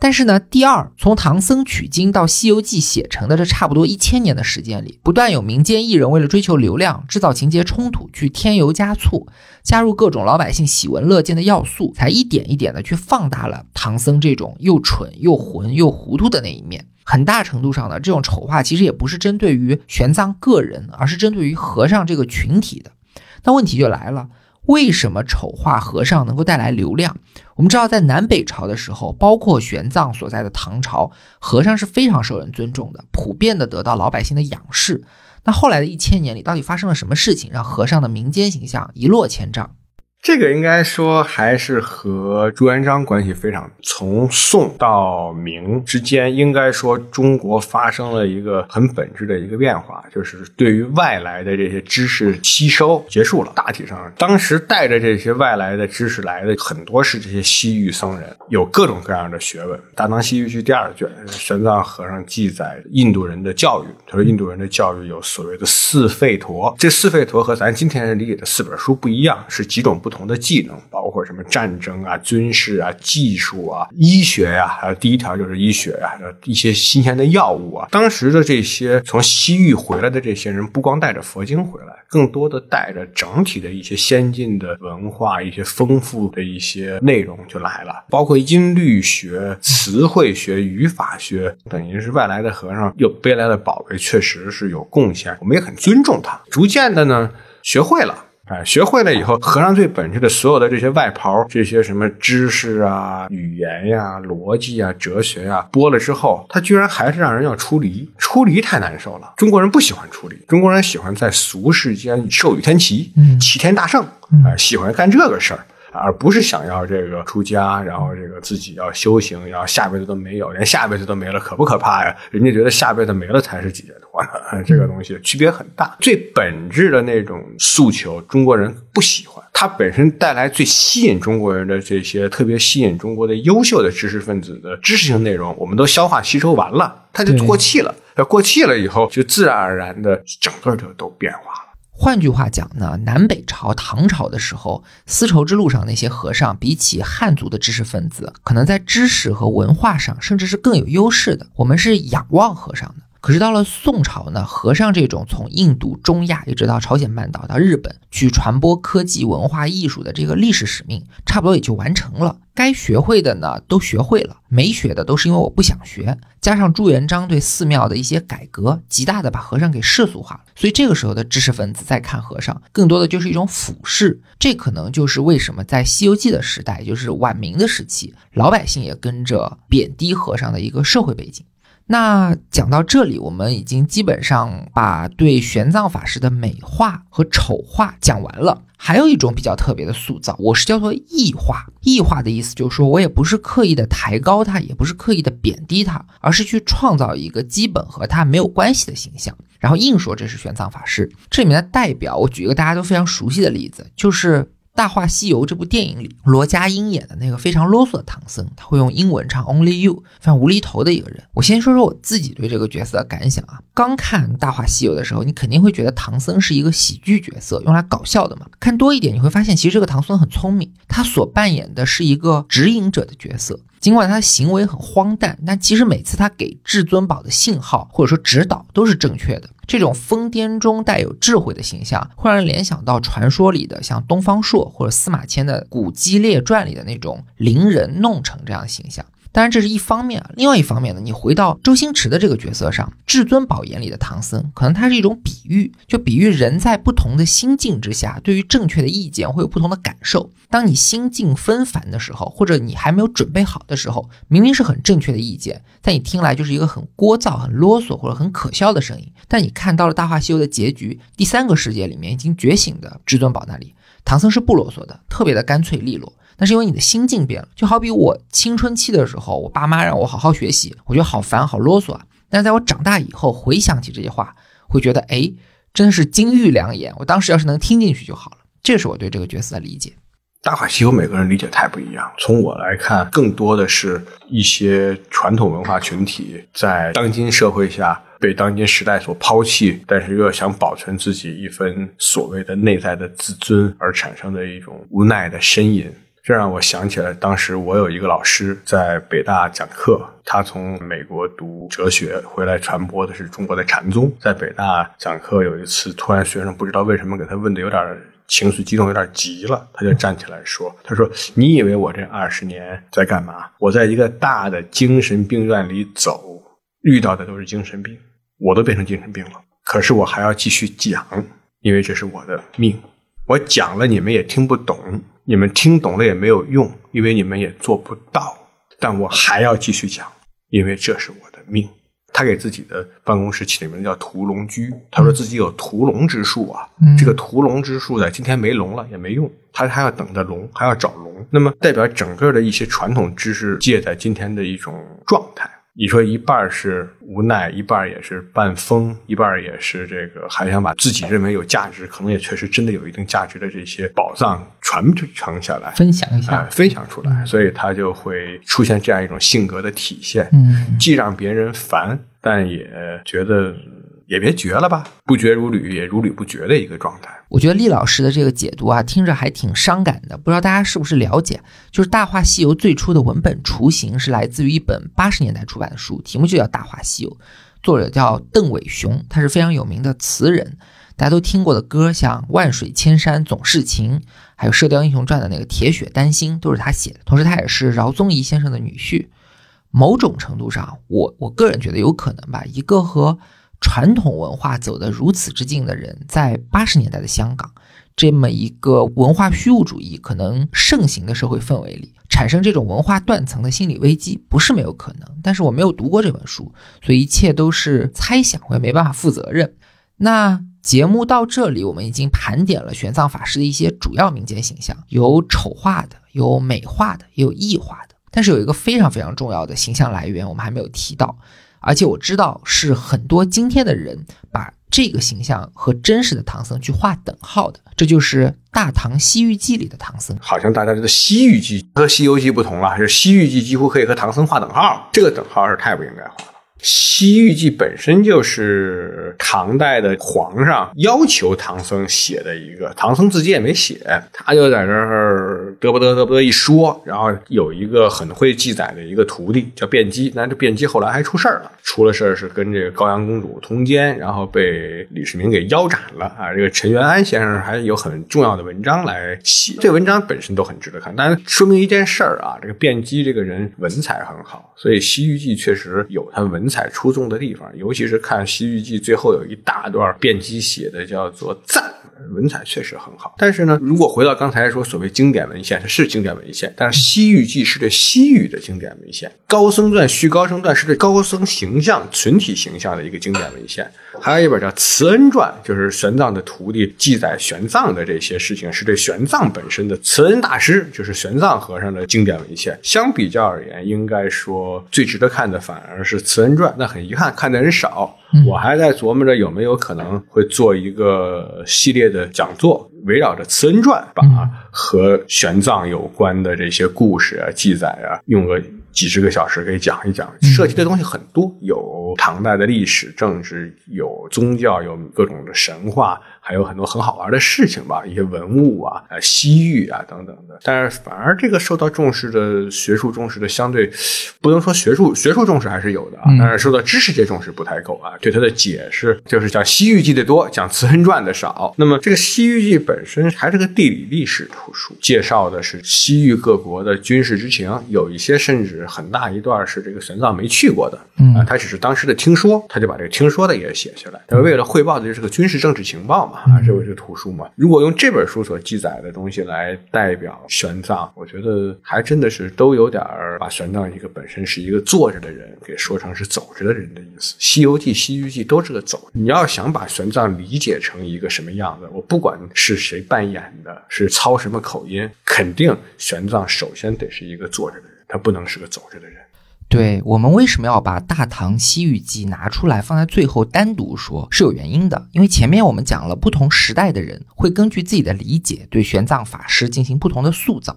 但是呢，第二，从唐僧取经到《西游记》写成的这差不多一千年的时间里，不断有民间艺人为了追求流量，制造情节冲突，去添油加醋，加入各种老百姓喜闻乐见的要素，才一点一点的去放大了唐僧这种又蠢又混又糊涂的那一面。很大程度上呢，这种丑化其实也不是针对于玄奘个人，而是针对于和尚这个群体的。那问题就来了。为什么丑化和尚能够带来流量？我们知道，在南北朝的时候，包括玄奘所在的唐朝，和尚是非常受人尊重的，普遍的得到老百姓的仰视。那后来的一千年里，到底发生了什么事情，让和尚的民间形象一落千丈？这个应该说还是和朱元璋关系非常。从宋到明之间，应该说中国发生了一个很本质的一个变化，就是对于外来的这些知识吸收结束了。大体上，当时带着这些外来的知识来的很多是这些西域僧人，有各种各样的学问。《大唐西域记》第二卷，玄奘和尚记载印度人的教育。他说，印度人的教育有所谓的四吠陀，这四吠陀和咱今天理解的四本书不一样，是几种不同同的技能，包括什么战争啊、军事啊、技术啊、医学呀，还有第一条就是医学呀，一些新鲜的药物啊。当时的这些从西域回来的这些人，不光带着佛经回来，更多的带着整体的一些先进的文化、一些丰富的一些内容就来了，包括音律学、词汇学、语法学，等于是外来的和尚又背来的宝贝，确实是有贡献，我们也很尊重他。逐渐的呢，学会了。哎，学会了以后，和尚最本质的所有的这些外袍，这些什么知识啊、语言呀、逻辑啊、哲学呀，剥了之后，他居然还是让人要出离，出离太难受了。中国人不喜欢出离，中国人喜欢在俗世间授予天齐，齐天大圣，哎，喜欢干这个事儿。而不是想要这个出家，然后这个自己要修行，然后下辈子都没有，连下辈子都没了，可不可怕呀？人家觉得下辈子没了才是解脱呢，这个东西区别很大。最本质的那种诉求，中国人不喜欢。它本身带来最吸引中国人的这些特别吸引中国的优秀的知识分子的知识性内容，我们都消化吸收完了，它就过气了。要过气了以后，就自然而然的整个就都变化了。换句话讲呢，南北朝、唐朝的时候，丝绸之路上那些和尚，比起汉族的知识分子，可能在知识和文化上，甚至是更有优势的。我们是仰望和尚的。可是到了宋朝呢，和尚这种从印度、中亚一直到朝鲜半岛到日本去传播科技、文化艺术的这个历史使命，差不多也就完成了。该学会的呢都学会了，没学的都是因为我不想学。加上朱元璋对寺庙的一些改革，极大的把和尚给世俗化了。所以这个时候的知识分子在看和尚，更多的就是一种俯视。这可能就是为什么在《西游记》的时代，就是晚明的时期，老百姓也跟着贬低和尚的一个社会背景。那讲到这里，我们已经基本上把对玄奘法师的美化和丑化讲完了。还有一种比较特别的塑造，我是叫做异化。异化的意思就是说我也不是刻意的抬高他，也不是刻意的贬低他，而是去创造一个基本和他没有关系的形象，然后硬说这是玄奘法师。这里面的代表，我举一个大家都非常熟悉的例子，就是。《大话西游》这部电影里，罗家英演的那个非常啰嗦的唐僧，他会用英文唱 Only You，非常无厘头的一个人。我先说说我自己对这个角色的感想啊。刚看《大话西游》的时候，你肯定会觉得唐僧是一个喜剧角色，用来搞笑的嘛。看多一点，你会发现其实这个唐僧很聪明，他所扮演的是一个指引者的角色。尽管他的行为很荒诞，但其实每次他给至尊宝的信号或者说指导都是正确的。这种疯癫中带有智慧的形象，会让人联想到传说里的像东方朔或者司马迁的《古籍列传》里的那种伶人弄臣这样的形象。当然，这是一方面。另外一方面呢，你回到周星驰的这个角色上，至尊宝眼里的唐僧，可能他是一种比喻，就比喻人在不同的心境之下，对于正确的意见会有不同的感受。当你心境纷繁的时候，或者你还没有准备好的时候，明明是很正确的意见，在你听来就是一个很聒噪、很啰嗦或者很可笑的声音。但你看到了《大话西游》的结局，第三个世界里面已经觉醒的至尊宝那里，唐僧是不啰嗦的，特别的干脆利落。那是因为你的心境变了，就好比我青春期的时候，我爸妈让我好好学习，我觉得好烦好啰嗦啊。但是在我长大以后，回想起这些话，会觉得哎，真的是金玉良言。我当时要是能听进去就好了。这是我对这个角色的理解。大话西游每个人理解太不一样。从我来看，更多的是一些传统文化群体在当今社会下被当今时代所抛弃，但是又要想保存自己一份所谓的内在的自尊而产生的一种无奈的呻吟。这让我想起来，当时我有一个老师在北大讲课，他从美国读哲学回来，传播的是中国的禅宗。在北大讲课有一次，突然学生不知道为什么给他问的有点情绪激动，有点急了，他就站起来说：“他说你以为我这二十年在干嘛？我在一个大的精神病院里走，遇到的都是精神病，我都变成精神病了。可是我还要继续讲，因为这是我的命。我讲了，你们也听不懂。”你们听懂了也没有用，因为你们也做不到。但我还要继续讲，因为这是我的命。他给自己的办公室起的名字叫“屠龙居”，他说自己有屠龙之术啊。这个屠龙之术呢今天没龙了也没用，他还要等着龙，还要找龙。那么代表整个的一些传统知识界在今天的一种状态。你说一半是无奈，一半也是半疯，一半也是这个还想把自己认为有价值，可能也确实真的有一定价值的这些宝藏传承下来，分享一下，分享出来，所以他就会出现这样一种性格的体现，嗯，既让别人烦，但也觉得。也别绝了吧，不绝如缕，也如缕不绝的一个状态。我觉得厉老师的这个解读啊，听着还挺伤感的。不知道大家是不是了解？就是《大话西游》最初的文本雏形是来自于一本八十年代出版的书，题目就叫《大话西游》，作者叫邓伟雄，他是非常有名的词人，大家都听过的歌，像《万水千山总是情》，还有《射雕英雄传》的那个《铁血丹心》，都是他写的。同时，他也是饶宗颐先生的女婿。某种程度上，我我个人觉得有可能吧，一个和传统文化走得如此之近的人，在八十年代的香港，这么一个文化虚无主义可能盛行的社会氛围里，产生这种文化断层的心理危机，不是没有可能。但是我没有读过这本书，所以一切都是猜想，我也没办法负责任。那节目到这里，我们已经盘点了玄奘法师的一些主要民间形象，有丑化的，有美化的，也有异化的。但是有一个非常非常重要的形象来源，我们还没有提到。而且我知道是很多今天的人把这个形象和真实的唐僧去划等号的，这就是《大唐西域记》里的唐僧。好像大家觉得《西域记》和《西游记》不同了，是《西域记》几乎可以和唐僧画等号，这个等号是太不应该画了。《西域记》本身就是唐代的皇上要求唐僧写的一个，唐僧自己也没写，他就在这儿嘚不嘚嘚不嘚一说，然后有一个很会记载的一个徒弟叫卞基，那这卞基后来还出事儿了，出了事儿是跟这个高阳公主通奸，然后被李世民给腰斩了啊！这个陈元安先生还有很重要的文章来写，这文章本身都很值得看，但是说明一件事儿啊，这个卞基这个人文采很好，所以《西域记》确实有他文。采出众的地方，尤其是看《西域记》最后有一大段辩机写的，叫做赞。文采确实很好，但是呢，如果回到刚才说所谓经典文献，它是经典文献，但是《西域记》是对西域的经典文献，《高僧传》续高僧传是对高僧形象群体形象的一个经典文献，还有一本叫《慈恩传》，就是玄奘的徒弟记载玄奘的这些事情，是对玄奘本身的慈恩大师，就是玄奘和尚的经典文献。相比较而言，应该说最值得看的反而是《慈恩传》，那很遗憾看的人少。我还在琢磨着有没有可能会做一个系列的讲座，围绕着《慈恩传》，把和玄奘有关的这些故事啊、记载啊，用个几十个小时可以讲一讲。涉及的东西很多，有唐代的历史、政治，有宗教，有各种的神话。还有很多很好玩的事情吧，一些文物啊，呃，西域啊等等的。但是反而这个受到重视的学术重视的相对，不能说学术学术重视还是有的啊，但是受到知识界重视不太够啊。对它的解释就是讲《西域记》的多，讲《慈恩传》的少。那么这个《西域记》本身还是个地理历史图书，介绍的是西域各国的军事之情，有一些甚至很大一段是这个玄奘没去过的，啊，他只是当时的听说，他就把这个听说的也写下来。他为了汇报的就是个军事政治情报嘛。啊，这不是图书嘛？如果用这本书所记载的东西来代表玄奘，我觉得还真的是都有点儿把玄奘一个本身是一个坐着的人，给说成是走着的人的意思。《西游记》《西域记》都是个走。你要想把玄奘理解成一个什么样子，我不管是谁扮演的，是操什么口音，肯定玄奘首先得是一个坐着的人，他不能是个走着的人。对我们为什么要把《大唐西域记》拿出来放在最后单独说，是有原因的。因为前面我们讲了，不同时代的人会根据自己的理解对玄奘法师进行不同的塑造。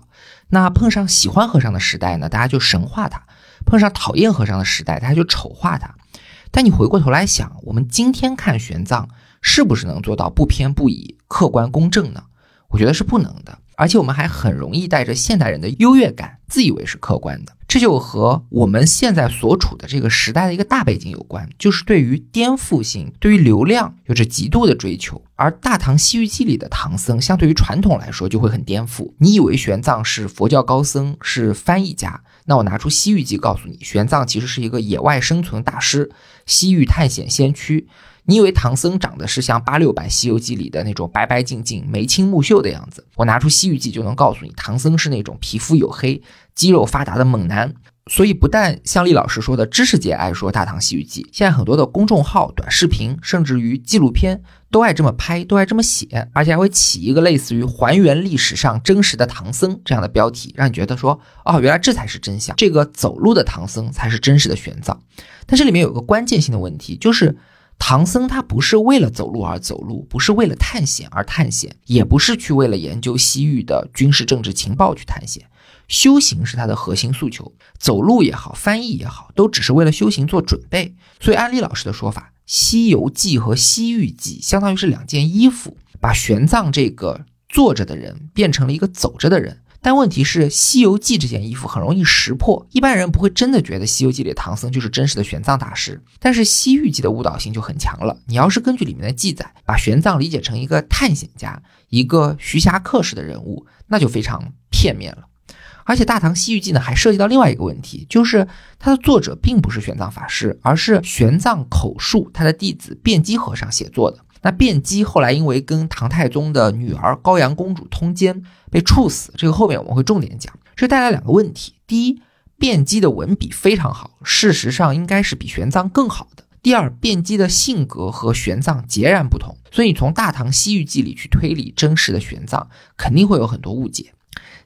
那碰上喜欢和尚的时代呢，大家就神化他；碰上讨厌和尚的时代，大家就丑化他。但你回过头来想，我们今天看玄奘，是不是能做到不偏不倚、客观公正呢？我觉得是不能的。而且我们还很容易带着现代人的优越感，自以为是客观的。这就和我们现在所处的这个时代的一个大背景有关，就是对于颠覆性、对于流量有着极度的追求。而《大唐西域记》里的唐僧，相对于传统来说就会很颠覆。你以为玄奘是佛教高僧，是翻译家，那我拿出《西域记》告诉你，玄奘其实是一个野外生存大师，西域探险先驱。你以为唐僧长得是像八六版《西游记》里的那种白白净净、眉清目秀的样子？我拿出《西域记》就能告诉你，唐僧是那种皮肤黝黑、肌肉发达的猛男。所以，不但像厉老师说的知识界爱说《大唐西域记》，现在很多的公众号、短视频，甚至于纪录片都爱这么拍，都爱这么写，而且还会起一个类似于“还原历史上真实的唐僧”这样的标题，让你觉得说，哦，原来这才是真相，这个走路的唐僧才是真实的玄奘。但这里面有个关键性的问题，就是。唐僧他不是为了走路而走路，不是为了探险而探险，也不是去为了研究西域的军事政治情报去探险。修行是他的核心诉求，走路也好，翻译也好，都只是为了修行做准备。所以，安利老师的说法，《西游记》和《西域记》相当于是两件衣服，把玄奘这个坐着的人变成了一个走着的人。但问题是，《西游记》这件衣服很容易识破，一般人不会真的觉得《西游记》里唐僧就是真实的玄奘大师。但是《西域记》的误导性就很强了。你要是根据里面的记载，把玄奘理解成一个探险家、一个徐霞客式的人物，那就非常片面了。而且《大唐西域记》呢，还涉及到另外一个问题，就是它的作者并不是玄奘法师，而是玄奘口述他的弟子辩机和尚写作的。那辩机后来因为跟唐太宗的女儿高阳公主通奸被处死，这个后面我们会重点讲。这带来两个问题：第一，辩机的文笔非常好，事实上应该是比玄奘更好的；第二，辩机的性格和玄奘截然不同，所以从《大唐西域记》里去推理真实的玄奘，肯定会有很多误解。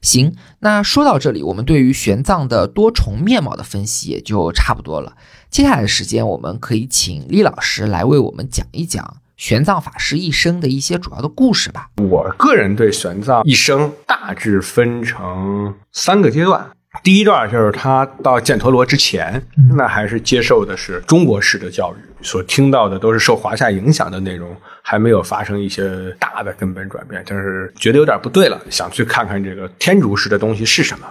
行，那说到这里，我们对于玄奘的多重面貌的分析也就差不多了。接下来的时间，我们可以请厉老师来为我们讲一讲。玄奘法师一生的一些主要的故事吧。我个人对玄奘一生大致分成三个阶段。第一段就是他到犍陀罗之前，那还是接受的是中国式的教育，所听到的都是受华夏影响的内容，还没有发生一些大的根本转变，就是觉得有点不对了，想去看看这个天竺式的东西是什么。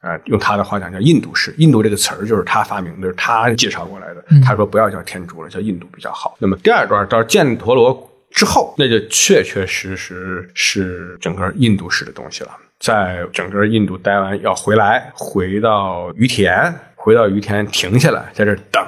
啊，用他的话讲叫印度式。印度这个词儿就是他发明的，是他介绍过来的。他说不要叫天竺了，叫印度比较好。那么第二段到犍陀罗之后，那就确确实实是整个印度式的东西了。在整个印度待完要回来，回到于田。回到于田，停下来，在这等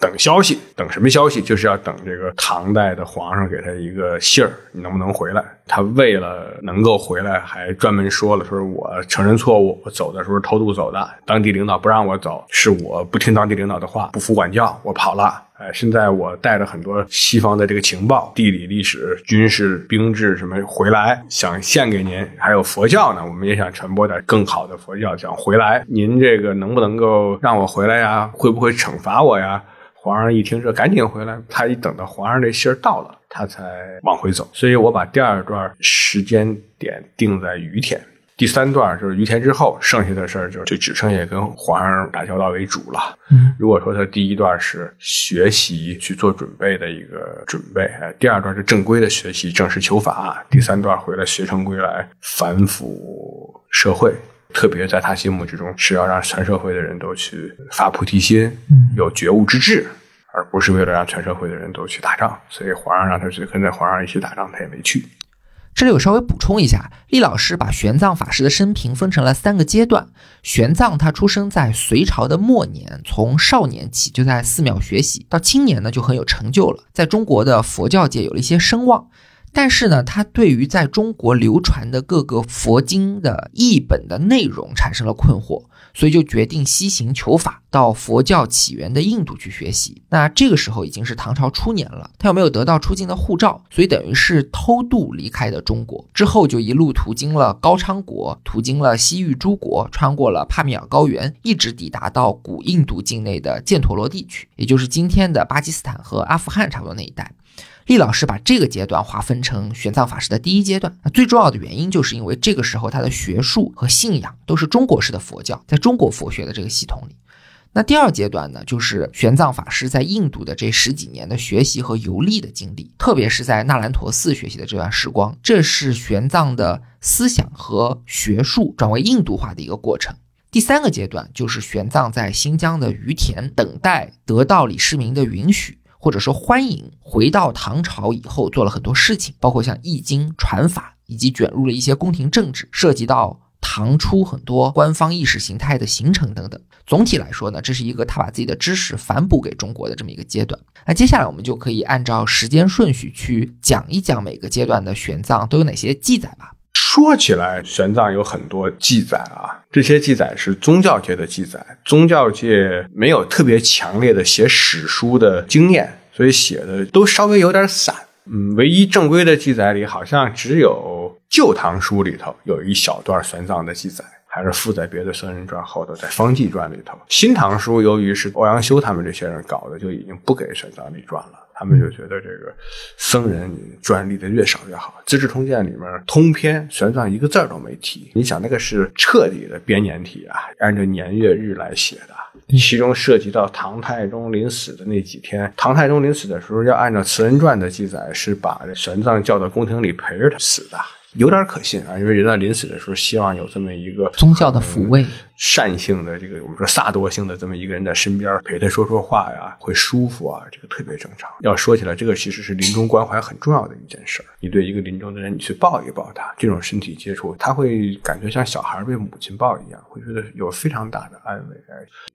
等消息，等什么消息？就是要等这个唐代的皇上给他一个信儿，你能不能回来？他为了能够回来，还专门说了，说我承认错误，我走的时候偷渡走的，当地领导不让我走，是我不听当地领导的话，不服管教，我跑了。哎，现在我带着很多西方的这个情报、地理、历史、军事、兵制什么回来，想献给您。还有佛教呢，我们也想传播点更好的佛教，想回来。您这个能不能够让我回来呀？会不会惩罚我呀？皇上一听这，赶紧回来。他一等到皇上这信儿到了，他才往回走。所以我把第二段时间点定在于田。第三段就是于田之后，剩下的事儿就就只剩下跟皇上打交道为主了。嗯，如果说他第一段是学习去做准备的一个准备，哎，第二段是正规的学习正式求法，第三段回来学成归来反腐社会，特别在他心目之中是要让全社会的人都去发菩提心，有觉悟之志，而不是为了让全社会的人都去打仗。所以皇上让他去跟着皇上一起打仗，他也没去。这里我稍微补充一下，厉老师把玄奘法师的生平分成了三个阶段。玄奘他出生在隋朝的末年，从少年起就在寺庙学习，到青年呢就很有成就了，在中国的佛教界有了一些声望。但是呢，他对于在中国流传的各个佛经的译本的内容产生了困惑。所以就决定西行求法，到佛教起源的印度去学习。那这个时候已经是唐朝初年了，他又没有得到出境的护照，所以等于是偷渡离开的中国。之后就一路途经了高昌国，途经了西域诸国，穿过了帕米尔高原，一直抵达到古印度境内的犍陀罗地区，也就是今天的巴基斯坦和阿富汗差不多那一带。厉老师把这个阶段划分成玄奘法师的第一阶段，那最重要的原因就是因为这个时候他的学术和信仰都是中国式的佛教，在中国佛学的这个系统里。那第二阶段呢，就是玄奘法师在印度的这十几年的学习和游历的经历，特别是在那兰陀寺学习的这段时光，这是玄奘的思想和学术转为印度化的一个过程。第三个阶段就是玄奘在新疆的于田等待得到李世民的允许，或者说欢迎回到唐朝以后，做了很多事情，包括像易经传法，以及卷入了一些宫廷政治，涉及到。唐初很多官方意识形态的形成等等，总体来说呢，这是一个他把自己的知识反哺给中国的这么一个阶段。那接下来我们就可以按照时间顺序去讲一讲每个阶段的玄奘都有哪些记载吧。说起来，玄奘有很多记载啊，这些记载是宗教界的记载，宗教界没有特别强烈的写史书的经验，所以写的都稍微有点散。嗯，唯一正规的记载里，好像只有《旧唐书》里头有一小段玄奘的记载，还是附在别的僧人传后头，在《方济传》里头。《新唐书》由于是欧阳修他们这些人搞的，就已经不给玄奘立传了。他们就觉得这个僧人专利的越少越好。《资治通鉴》里面通篇玄奘一个字都没提。你想那个是彻底的编年体啊，按照年月日来写的。其中涉及到唐太宗临死的那几天，唐太宗临死的时候，要按照《慈人传》的记载，是把玄奘叫到宫廷里陪着他死的。有点可信啊，因为人在临死的时候，希望有这么一个宗教的抚慰、善性的这个我们说萨多性的这么一个人在身边陪他说说话呀，会舒服啊，这个特别正常。要说起来，这个其实是临终关怀很重要的一件事儿。你对一个临终的人，你去抱一抱他，这种身体接触，他会感觉像小孩被母亲抱一样，会觉得有非常大的安慰。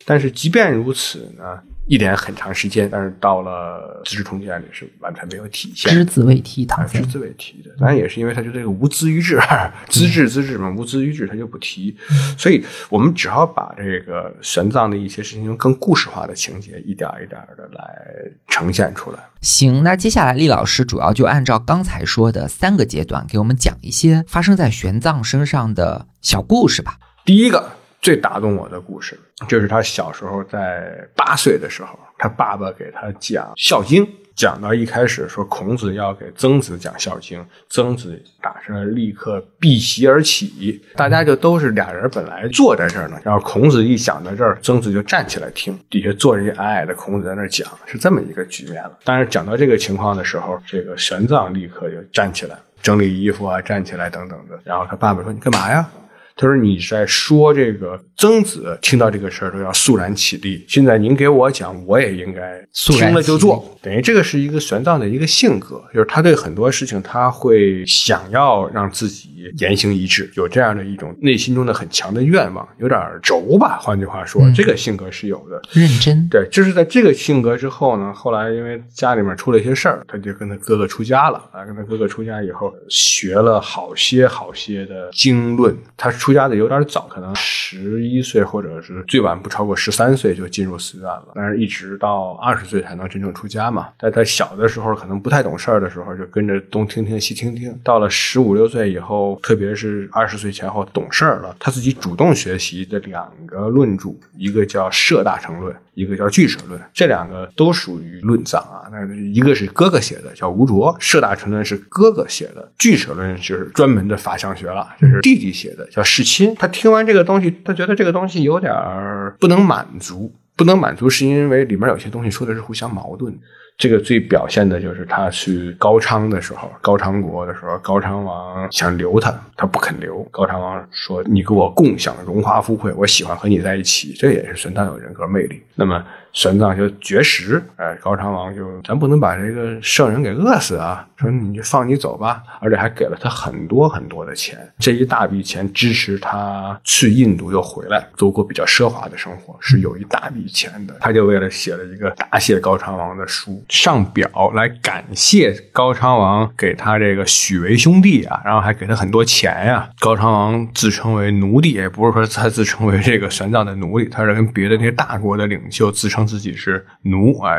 但是即便如此呢？一连很长时间，但是到了《资治通鉴》里是完全没有体现，只字未提，唐只字未提的。当然也是因为他就这个无资于治，资治资治嘛，无资于治，他就不提。所以我们只好把这个玄奘的一些事情用更故事化的情节，一点一点的来呈现出来。行，那接下来厉老师主要就按照刚才说的三个阶段，给我们讲一些发生在玄奘身上的小故事吧。第一个。最打动我的故事，就是他小时候在八岁的时候，他爸爸给他讲《孝经》，讲到一开始说孔子要给曾子讲《孝经》，曾子打算立刻避席而起，大家就都是俩人本来坐在这儿呢，然后孔子一讲到这儿，曾子就站起来听，底下坐着一矮矮的孔子在那讲，是这么一个局面了。但是讲到这个情况的时候，这个玄奘立刻就站起来整理衣服啊，站起来等等的，然后他爸爸说：“你干嘛呀？”他说：“你在说这个曾子听到这个事儿都要肃然起立。现在您给我讲，我也应该听了就做。等于这个是一个玄奘的一个性格，就是他对很多事情他会想要让自己言行一致，有这样的一种内心中的很强的愿望，有点轴吧。换句话说，这个性格是有的。认真对，就是在这个性格之后呢，后来因为家里面出了一些事儿，他就跟他哥哥出家了。啊，跟他哥哥出家以后，学了好些好些的经论。他。”出家的有点早，可能十一岁或者是最晚不超过十三岁就进入寺院了，但是一直到二十岁才能真正出家嘛。在他小的时候，可能不太懂事儿的时候，就跟着东听听西听听。到了十五六岁以后，特别是二十岁前后懂事儿了，他自己主动学习的两个论著，一个叫《摄大乘论》。一个叫《俱舍论》，这两个都属于论藏啊。那一个是哥哥写的，叫吴卓；《摄大乘论》是哥哥写的，《俱舍论》就是专门的法相学了，这是弟弟写的，叫世亲。他听完这个东西，他觉得这个东西有点不能满足，不能满足是因为里面有些东西说的是互相矛盾。这个最表现的就是他去高昌的时候，高昌国的时候，高昌王想留他，他不肯留。高昌王说：“你给我共享荣华富贵，我喜欢和你在一起。”这也是玄奘有人格魅力。那么。玄奘就绝食，哎，高昌王就咱不能把这个圣人给饿死啊！说你就放你走吧，而且还给了他很多很多的钱，这一大笔钱支持他去印度又回来，度过比较奢华的生活，是有一大笔钱的。他就为了写了一个答谢高昌王的书，上表来感谢高昌王给他这个许为兄弟啊，然后还给他很多钱呀。高昌王自称为奴隶，也不是说他自称为这个玄奘的奴隶，他是跟别的那些大国的领袖自称。自己是奴啊，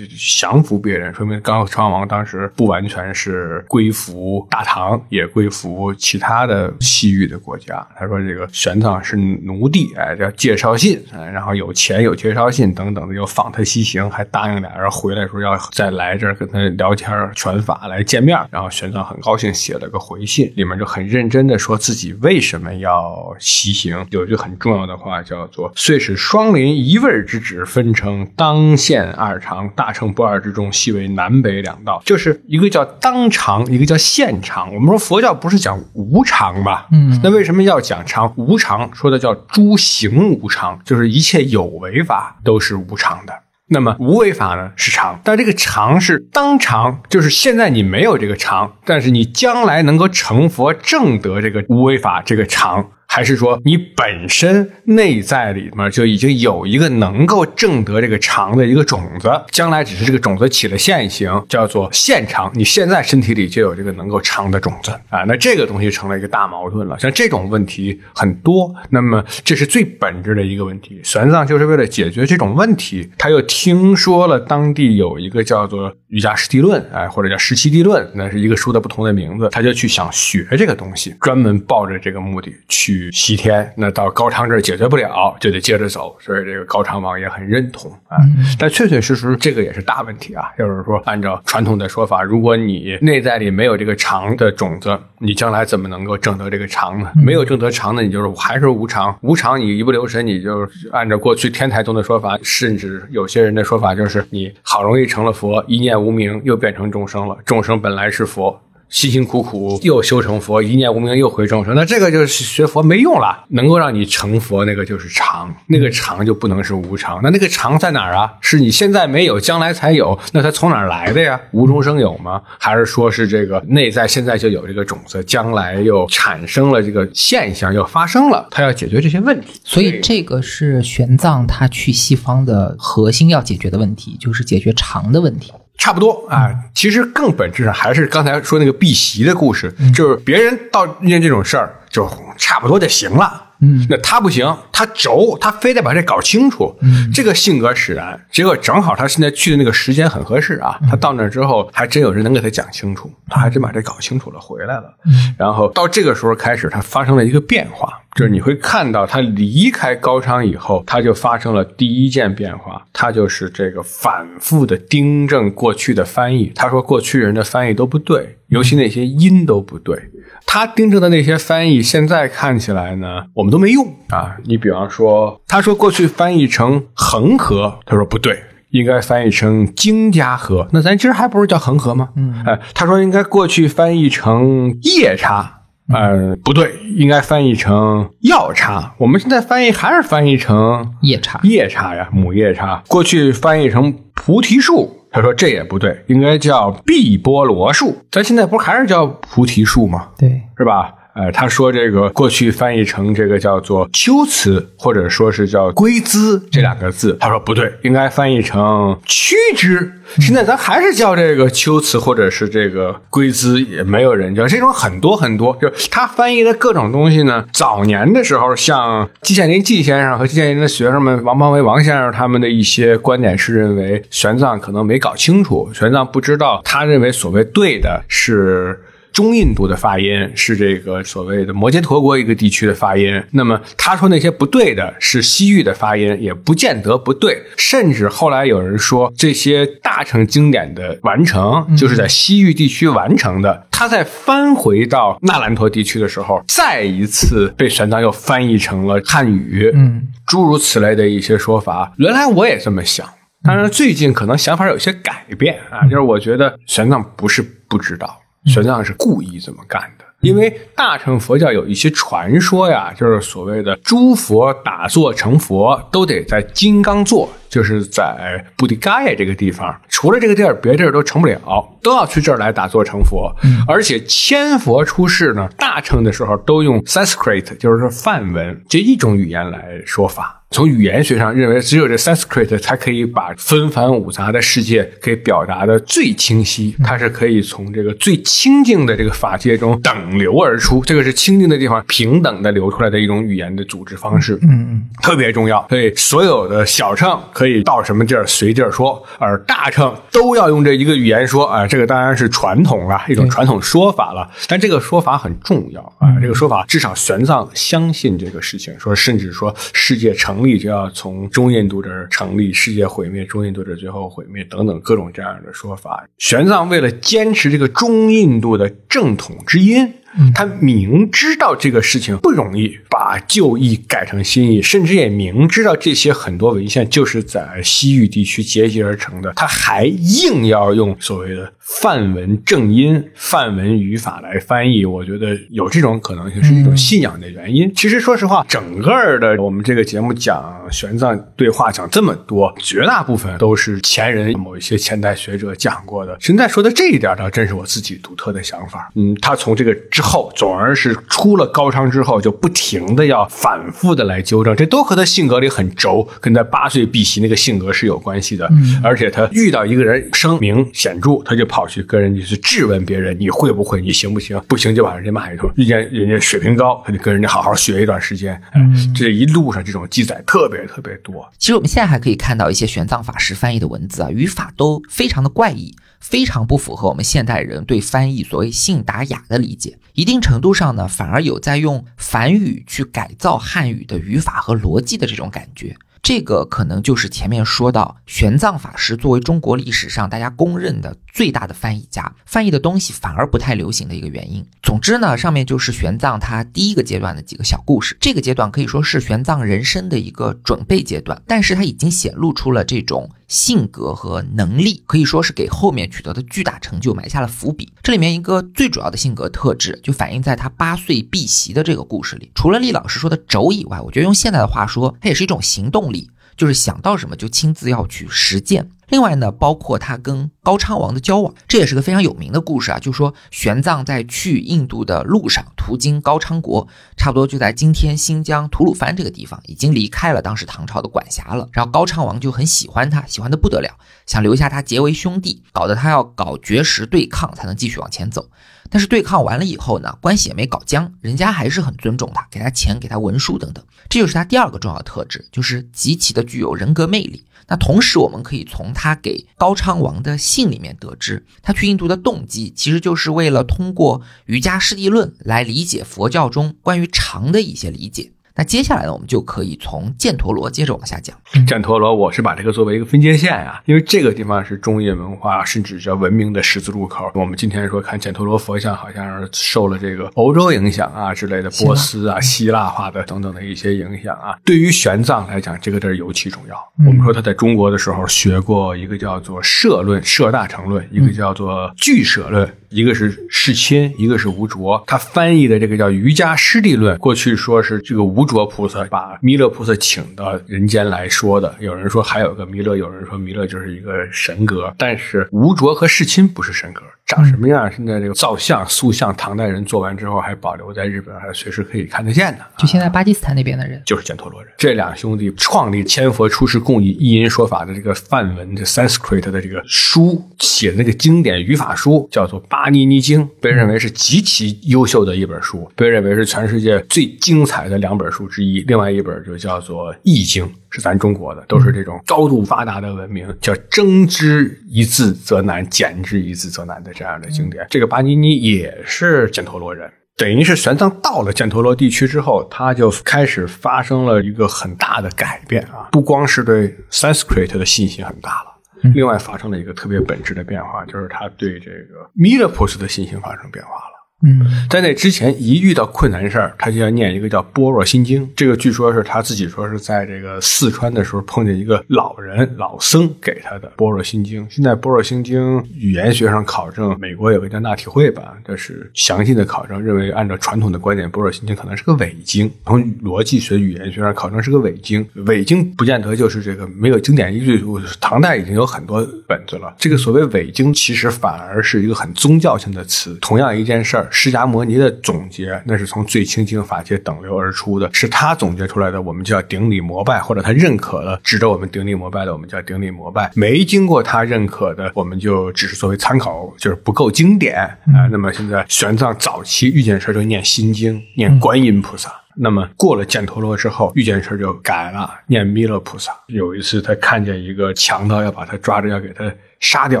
降服别人，说明高昌王当时不完全是归服大唐，也归服其他的西域的国家。他说这个玄奘是奴隶，哎，叫介绍信，然后有钱有介绍信等等的，又访他西行，还答应俩人回来说要再来这儿跟他聊天传法来见面。然后玄奘很高兴，写了个回信，里面就很认真的说自己为什么要西行。有句很重要的话叫做“虽是双林一味之旨，分成当县二长，大乘不二之中，系为南北两道”。就是一个叫当常，一个叫现常。我们说佛教不是讲无常吗？嗯，那为什么要讲常？无常说的叫诸行无常，就是一切有为法都是无常的。那么无为法呢是常，但这个常是当常，就是现在你没有这个常，但是你将来能够成佛正得这个无为法这个常。还是说你本身内在里面就已经有一个能够证得这个长的一个种子，将来只是这个种子起了现行，叫做现长。你现在身体里就有这个能够长的种子啊，那这个东西成了一个大矛盾了。像这种问题很多，那么这是最本质的一个问题。玄奘就是为了解决这种问题，他又听说了当地有一个叫做瑜伽师地论，哎，或者叫十七地论，那是一个书的不同的名字，他就去想学这个东西，专门抱着这个目的去。西天，那到高昌这儿解决不了，就得接着走，所以这个高昌王也很认同啊。但确确实实，这个也是大问题啊。就是说，按照传统的说法，如果你内在里没有这个常的种子，你将来怎么能够证得这个常呢？没有证得常的，你就是还是无常。无常，你一不留神，你就按照过去天台宗的说法，甚至有些人的说法，就是你好容易成了佛，一念无明又变成众生了。众生本来是佛。辛辛苦苦又修成佛，一念无明又回众生，那这个就是学佛没用了。能够让你成佛，那个就是常，那个常就不能是无常。那那个常在哪儿啊？是你现在没有，将来才有。那它从哪儿来的呀？无中生有吗？还是说是这个内在现在就有这个种子，将来又产生了这个现象，又发生了？他要解决这些问题。所以这个是玄奘他去西方的核心要解决的问题，就是解决常的问题。差不多啊，其实更本质上还是刚才说那个避席的故事，就是别人到遇见这种事儿就差不多就行了。嗯，那他不行，他轴，他非得把这搞清楚。嗯，这个性格使然，结果正好他现在去的那个时间很合适啊。他到那之后，还真有人能给他讲清楚，他还真把这搞清楚了，回来了。嗯，然后到这个时候开始，他发生了一个变化，就是你会看到他离开高昌以后，他就发生了第一件变化，他就是这个反复的订正过去的翻译。他说过去人的翻译都不对，尤其那些音都不对。他订正的那些翻译，现在看起来呢，我们都没用啊。你比方说，他说过去翻译成恒河，他说不对，应该翻译成京家河。那咱今儿还不是叫恒河吗？嗯，哎，他说应该过去翻译成夜叉，呃，不对，应该翻译成药叉。我们现在翻译还是翻译成夜叉，夜叉呀，母夜叉。过去翻译成菩提树。他说这也不对，应该叫碧波罗树。咱现在不还是叫菩提树吗？对，是吧？呃，他说这个过去翻译成这个叫做秋词，或者说是叫龟兹这两个字。他说不对，应该翻译成屈之。现在咱还是叫这个秋词，或者是这个龟兹，也没有人叫这种很多很多。就他翻译的各种东西呢，早年的时候，像季羡林季先生和季羡林的学生们王邦维王先生他们的一些观点是认为玄奘可能没搞清楚，玄奘不知道，他认为所谓对的是。中印度的发音是这个所谓的摩羯陀国一个地区的发音，那么他说那些不对的是西域的发音，也不见得不对。甚至后来有人说，这些大乘经典的完成就是在西域地区完成的。他在翻回到那兰陀地区的时候，再一次被玄奘又翻译成了汉语。嗯，诸如此类的一些说法，原来我也这么想，当然最近可能想法有些改变啊，就是我觉得玄奘不是不知道。玄奘是故意这么干的，因为大乘佛教有一些传说呀，就是所谓的诸佛打坐成佛都得在金刚座，就是在布迪嘎耶这个地方，除了这个地儿，别地儿都成不了，都要去这儿来打坐成佛。而且千佛出世呢，大乘的时候都用 Sanskrit，就是说梵文这一种语言来说法。从语言学上认为，只有这 Sanskrit 才可以把纷繁五杂的世界给表达的最清晰。它是可以从这个最清净的这个法界中等流而出，这个是清净的地方平等的流出来的一种语言的组织方式。嗯嗯，特别重要。所以所有的小乘可可以到什么地儿随地儿说，而大乘都要用这一个语言说啊，这个当然是传统了，一种传统说法了。但这个说法很重要啊，这个说法至少玄奘相信这个事情，说甚至说世界成立就要从中印度这儿成立，世界毁灭中印度这最后毁灭等等各种这样的说法。玄奘为了坚持这个中印度的正统之音。他明知道这个事情不容易，把旧意改成新意，甚至也明知道这些很多文献就是在西域地区结集而成的，他还硬要用所谓的梵文正音、范文语法来翻译。我觉得有这种可能性是一种信仰的原因。其实说实话，整个的我们这个节目讲玄奘对话讲这么多，绝大部分都是前人某一些前代学者讲过的。现在说的这一点倒真是我自己独特的想法。嗯，他从这个之。后，总而是出了高昌之后，就不停的要反复的来纠正，这都和他性格里很轴，跟他八岁避席那个性格是有关系的。而且他遇到一个人声名显著，他就跑去跟人家去质问别人，你会不会？你行不行？不行就把人家骂一通。遇见人家水平高，他就跟人家好好学一段时间。嗯，这一路上这种记载特别特别多。其实我们现在还可以看到一些玄奘法师翻译的文字啊，语法都非常的怪异。非常不符合我们现代人对翻译所谓信达雅的理解，一定程度上呢，反而有在用梵语去改造汉语的语法和逻辑的这种感觉。这个可能就是前面说到玄奘法师作为中国历史上大家公认的最大的翻译家，翻译的东西反而不太流行的一个原因。总之呢，上面就是玄奘他第一个阶段的几个小故事。这个阶段可以说是玄奘人生的一个准备阶段，但是他已经显露出了这种。性格和能力可以说是给后面取得的巨大成就埋下了伏笔。这里面一个最主要的性格特质，就反映在他八岁避席的这个故事里。除了厉老师说的轴以外，我觉得用现在的话说，它也是一种行动力，就是想到什么就亲自要去实践。另外呢，包括他跟高昌王的交往，这也是个非常有名的故事啊。就说玄奘在去印度的路上，途经高昌国，差不多就在今天新疆吐鲁番这个地方，已经离开了当时唐朝的管辖了。然后高昌王就很喜欢他，喜欢的不得了，想留下他结为兄弟，搞得他要搞绝食对抗才能继续往前走。但是对抗完了以后呢，关系也没搞僵，人家还是很尊重他，给他钱，给他文书等等。这就是他第二个重要特质，就是极其的具有人格魅力。那同时，我们可以从他给高昌王的信里面得知，他去印度的动机其实就是为了通过《瑜伽师地论》来理解佛教中关于常的一些理解。那接下来呢，我们就可以从犍陀罗接着往下讲。犍陀罗，我是把这个作为一个分界线啊，因为这个地方是中印文化甚至叫文明的十字路口。我们今天说看犍陀罗佛像，好像是受了这个欧洲影响啊之类的，波斯啊、希腊化的等等的一些影响啊。对于玄奘来讲，这个地儿尤其重要。我们说他在中国的时候学过一个叫做摄论、摄大成论，一个叫做俱舍论。一个是世亲，一个是无着，他翻译的这个叫《瑜伽师地论》，过去说是这个吴卓菩萨把弥勒菩萨请到人间来说的。有人说还有个弥勒，有人说弥勒就是一个神格，但是吴卓和世亲不是神格。长什么样？现在这个造像、塑像，唐代人做完之后还保留在日本，还随时可以看得见的。就现在巴基斯坦那边的人，就是犍陀罗人。这两兄弟创立千佛出世共译一音说法的这个梵文的 Sanskrit 的这个书，写的那个经典语法书，叫做《巴尼尼经》，被认为是极其优秀的一本书，被认为是全世界最精彩的两本书之一。另外一本就叫做《易经》。是咱中国的，都是这种高度发达的文明，叫增之一字则难，减之一字则难的这样的经典。这个巴尼尼也是犍陀罗人，等于是玄奘到了犍陀罗地区之后，他就开始发生了一个很大的改变啊！不光是对 Sanskrit 的信心很大了，另外发生了一个特别本质的变化，就是他对这个弥勒菩萨的信心发生变化了。嗯，在那之前，一遇到困难事儿，他就要念一个叫《般若心经》。这个据说是他自己说是在这个四川的时候碰见一个老人老僧给他的《般若心经》。现在《般若心经》语言学上考证，美国有个叫纳体会吧，这是详细的考证，认为按照传统的观点，《般若心经》可能是个伪经。从逻辑学、语言学上考证是个伪经，伪经不见得就是这个没有经典依据。唐代已经有很多本子了，这个所谓伪经，其实反而是一个很宗教性的词。同样一件事儿。释迦摩尼的总结，那是从最清净法界等流而出的，是他总结出来的，我们叫顶礼膜拜，或者他认可的，值得我们顶礼膜拜的，我们叫顶礼膜拜；没经过他认可的，我们就只是作为参考，就是不够经典啊。那么现在玄奘早期遇见事就念心经，念观音菩萨。那么过了犍陀罗之后，遇见事儿就改了，念弥勒菩萨。有一次他看见一个强盗要把他抓着要给他杀掉，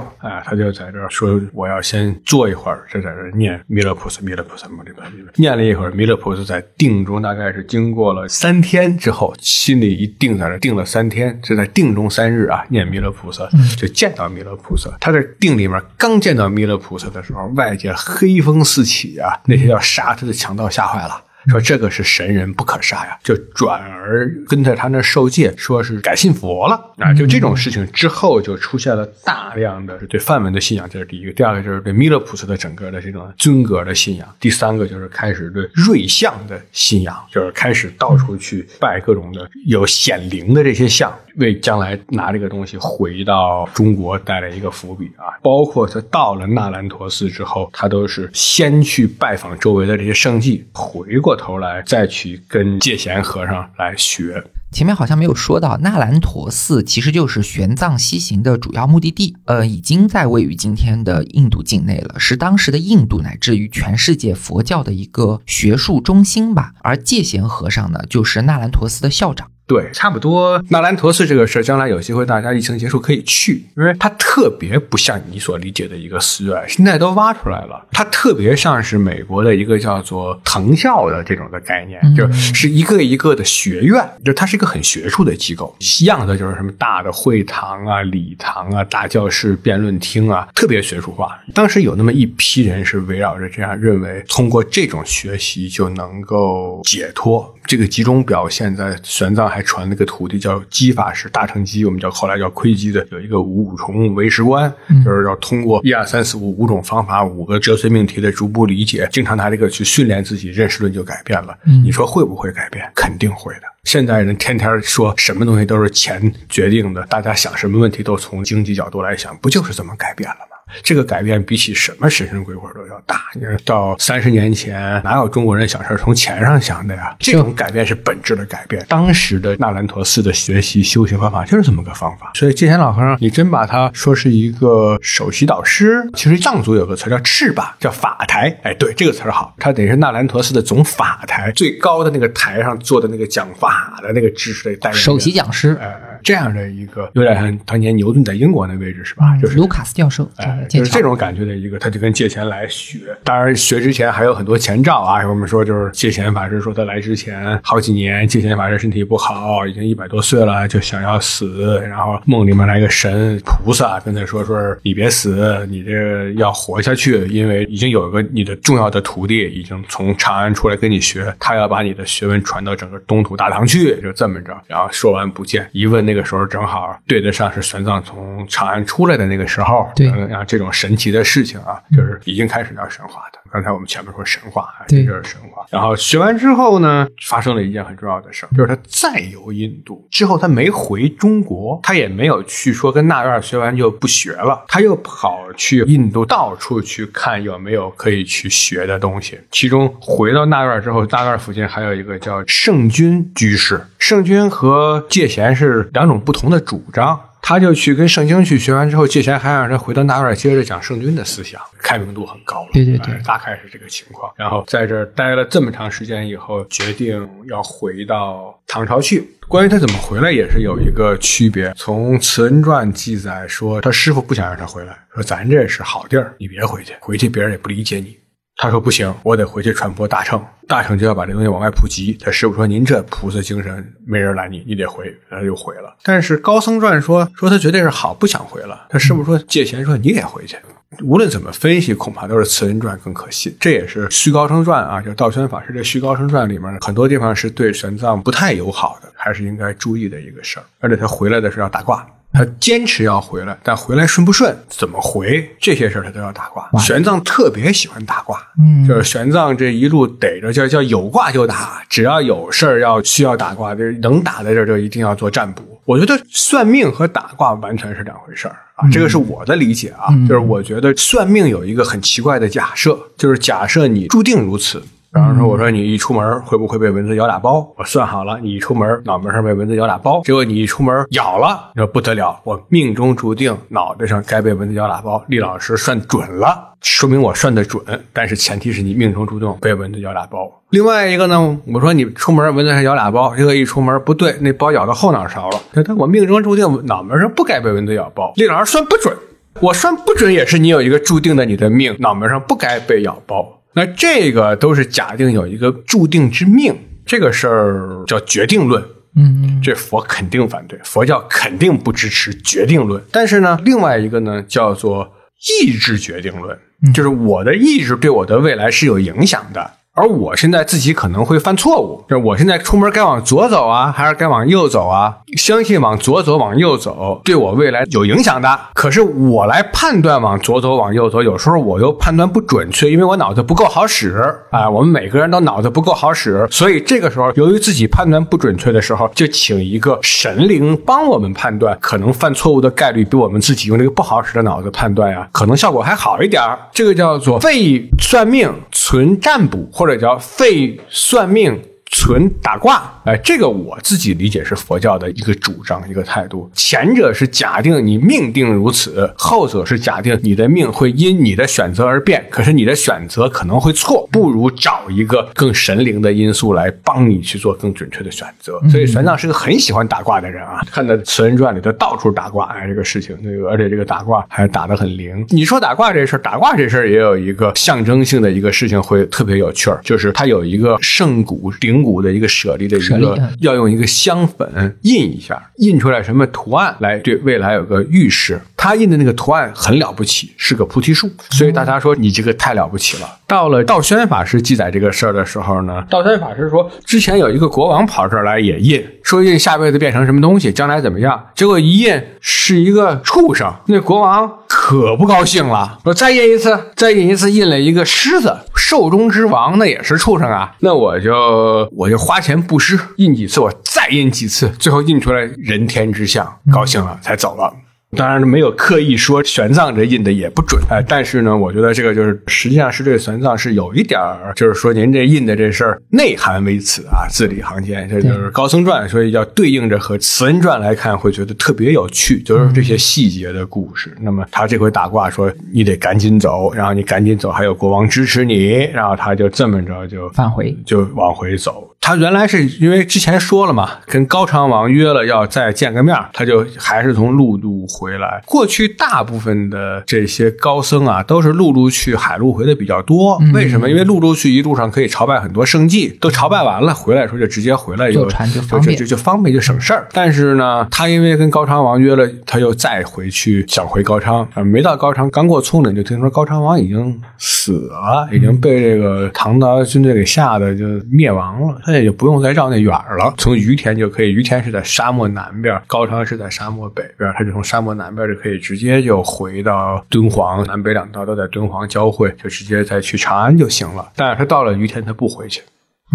啊，他就在这儿说我要先坐一会儿，就在这儿念弥勒菩萨，弥勒菩萨，弥勒菩萨，念了一会儿，弥勒菩萨在定中大概是经过了三天之后，心里一定在这定了三天，就在定中三日啊，念弥勒菩萨就见到弥勒菩萨。他在定里面刚见到弥勒菩萨的时候，外界黑风四起啊，那些要杀他的强盗吓坏了。说这个是神人不可杀呀，就转而跟在他那受戒，说是改信佛了。啊。就这种事情之后，就出现了大量的对梵文的信仰，这是第一个；第二个就是对弥勒菩萨的整个的这种尊格的信仰；第三个就是开始对瑞相的信仰，就是开始到处去拜各种的有显灵的这些像，为将来拿这个东西回到中国带来一个伏笔啊。包括他到了纳兰陀寺之后，他都是先去拜访周围的这些圣迹，回过。头来再去跟戒贤和尚来学。前面好像没有说到，纳兰陀寺其实就是玄奘西行的主要目的地，呃，已经在位于今天的印度境内了，是当时的印度乃至于全世界佛教的一个学术中心吧。而戒贤和尚呢，就是纳兰陀寺的校长。对，差不多。纳兰陀寺这个事儿，将来有机会大家疫情结束可以去，因为它特别不像你所理解的一个寺院，现在都挖出来了。它特别像是美国的一个叫做藤校的这种的概念，就是一个一个的学院，就它是一个很学术的机构。样的就是什么大的会堂啊、礼堂啊、大教室、辩论厅啊，特别学术化。当时有那么一批人是围绕着这样认为，通过这种学习就能够解脱。这个集中表现在玄奘还传那个徒弟叫姬法师大乘姬，我们叫后来叫窥基的，有一个五五重唯识观，就是要通过一二三四五五种方法，五个哲学命题的逐步理解，经常拿这个去训练自己，认识论就改变了。你说会不会改变？肯定会的。现在人天天说什么东西都是钱决定的，大家想什么问题都从经济角度来想，不就是这么改变了吗？这个改变比起什么神神鬼鬼都要大。你看到三十年前，哪有中国人想事从钱上想的呀？这种改变是本质的改变。当时的纳兰陀寺的学习修行方法就是这么个方法。所以戒贤老和尚，你真把他说是一个首席导师，其实藏族有个词叫赤吧，叫法台。哎，对，这个词好，他得是纳兰陀寺的总法台，最高的那个台上坐的那个讲法的那个知识的代首席讲师。哎。这样的一个有点像当年牛顿在英国那位置是吧？就是卢卡斯教授，哎，就是这种感觉的一个，他就跟借钱来学。当然学之前还有很多前兆啊。我们说就是借钱法师说他来之前好几年，借钱法师身体不好，已经一百多岁了，就想要死。然后梦里面来个神菩萨跟他说说你别死，你这个要活下去，因为已经有一个你的重要的徒弟已经从长安出来跟你学，他要把你的学问传到整个东土大唐去，就这么着。然后说完不见，一问那。那个时候正好对得上是玄奘从长安出来的那个时候，对，啊，这种神奇的事情啊，就是已经开始要神话的。刚才我们前面说神话，这就是神话。然后学完之后呢，发生了一件很重要的事儿就是他再游印度之后，他没回中国，他也没有去说跟纳院学完就不学了，他又跑去印度到处去看有没有可以去学的东西。其中回到纳院之后，纳院附近还有一个叫圣君居士，圣君和戒贤是。两种不同的主张，他就去跟圣经去学完之后，借钱还让他回到那院接着讲圣君的思想，开明度很高了。对对对，大概是这个情况。然后在这儿待了这么长时间以后，决定要回到唐朝去。关于他怎么回来，也是有一个区别。从《慈恩传》记载说，他师傅不想让他回来，说咱这是好地儿，你别回去，回去别人也不理解你。他说不行，我得回去传播大乘，大乘就要把这东西往外普及。他师傅说：“您这菩萨精神，没人拦你，你得回。”他就回了。但是高僧传说说他绝对是好，不想回了。他师傅说：“借钱说你得回去。”无论怎么分析，恐怕都是慈恩传更可信。这也是虚高僧传啊，就道宣法师这虚高僧传里面很多地方是对玄奘不太友好的，还是应该注意的一个事儿。而且他回来的时候要打卦。他坚持要回来，但回来顺不顺，怎么回，这些事儿他都要打卦。玄奘特别喜欢打卦，嗯，就是玄奘这一路逮着叫叫有卦就打，只要有事儿要需要打卦，就是能打在这儿就一定要做占卜。我觉得算命和打卦完全是两回事儿啊，这个是我的理解啊，就是我觉得算命有一个很奇怪的假设，就是假设你注定如此。比方说，我说你一出门会不会被蚊子咬俩包？我算好了，你一出门脑门上被蚊子咬俩包。结果你一出门咬了，你说不得了，我命中注定脑袋上该被蚊子咬俩包。厉老师算准了，说明我算的准，但是前提是你命中注定被蚊子咬俩包。另外一个呢，我说你出门蚊子还咬俩包，结果一出门不对，那包咬到后脑勺了。他我命中注定脑门上不该被蚊子咬包。厉老师算不准，我算不准也是你有一个注定的你的命，脑门上不该被咬包。那这个都是假定有一个注定之命，这个事儿叫决定论。嗯，这佛肯定反对，佛教肯定不支持决定论。但是呢，另外一个呢叫做意志决定论，就是我的意志对我的未来是有影响的。而我现在自己可能会犯错误，就是我现在出门该往左走啊，还是该往右走啊？相信往左走、往右走对我未来有影响的。可是我来判断往左走、往右走，有时候我又判断不准确，因为我脑子不够好使啊。我们每个人都脑子不够好使，所以这个时候由于自己判断不准确的时候，就请一个神灵帮我们判断，可能犯错误的概率比我们自己用这个不好使的脑子判断呀，可能效果还好一点儿这个叫做废算命，存占卜。或者叫废算命。存打卦，哎，这个我自己理解是佛教的一个主张，一个态度。前者是假定你命定如此，后者是假定你的命会因你的选择而变。可是你的选择可能会错，不如找一个更神灵的因素来帮你去做更准确的选择。所以玄奘是个很喜欢打卦的人啊，看的《慈人传》里头到处打卦，哎，这个事情，那个而且这个打卦还打得很灵。你说打卦这事儿，打卦这事儿也有一个象征性的一个事情会特别有趣儿，就是它有一个圣骨顶。古的一个舍利的一个，要用一个香粉印一下，印出来什么图案来对未来有个预示。他印的那个图案很了不起，是个菩提树，所以大家说你这个太了不起了。到了道宣法师记载这个事儿的时候呢，道宣法师说，之前有一个国王跑这儿来也印，说印下辈子变成什么东西，将来怎么样？结果一印是一个畜生，那国王可不高兴了，说再印一次，再印一次，印了一个狮子，兽中之王，那也是畜生啊，那我就。我就花钱布施，印几次我再印几次，最后印出来人天之相，高兴了才走了。当然没有刻意说玄奘这印的也不准哎，但是呢，我觉得这个就是实际上是对玄奘是有一点儿，就是说您这印的这事儿内涵为此啊，字里行间这就是高僧传，所以要对应着和慈恩传来看，会觉得特别有趣，就是这些细节的故事。那么他这回打卦说你得赶紧走，然后你赶紧走，还有国王支持你，然后他就这么着就返回，就往回走。他原来是因为之前说了嘛，跟高昌王约了要再见个面，他就还是从陆路回来。过去大部分的这些高僧啊，都是陆路去，海路回的比较多。为什么？因为陆路去一路上可以朝拜很多圣迹，都朝拜完了，回来时候就直接回来，就船就方便，就就方便就省事儿。但是呢，他因为跟高昌王约了，他又再回去想回高昌，没到高昌，刚过葱岭就听说高昌王已经死了，已经被这个唐朝军队给吓得就灭亡了。那也就不用再绕那远了，从于田就可以。于田是在沙漠南边，高昌是在沙漠北边，他就从沙漠南边就可以直接就回到敦煌，南北两道都在敦煌交汇，就直接再去长安就行了。但是他到了于田，他不回去，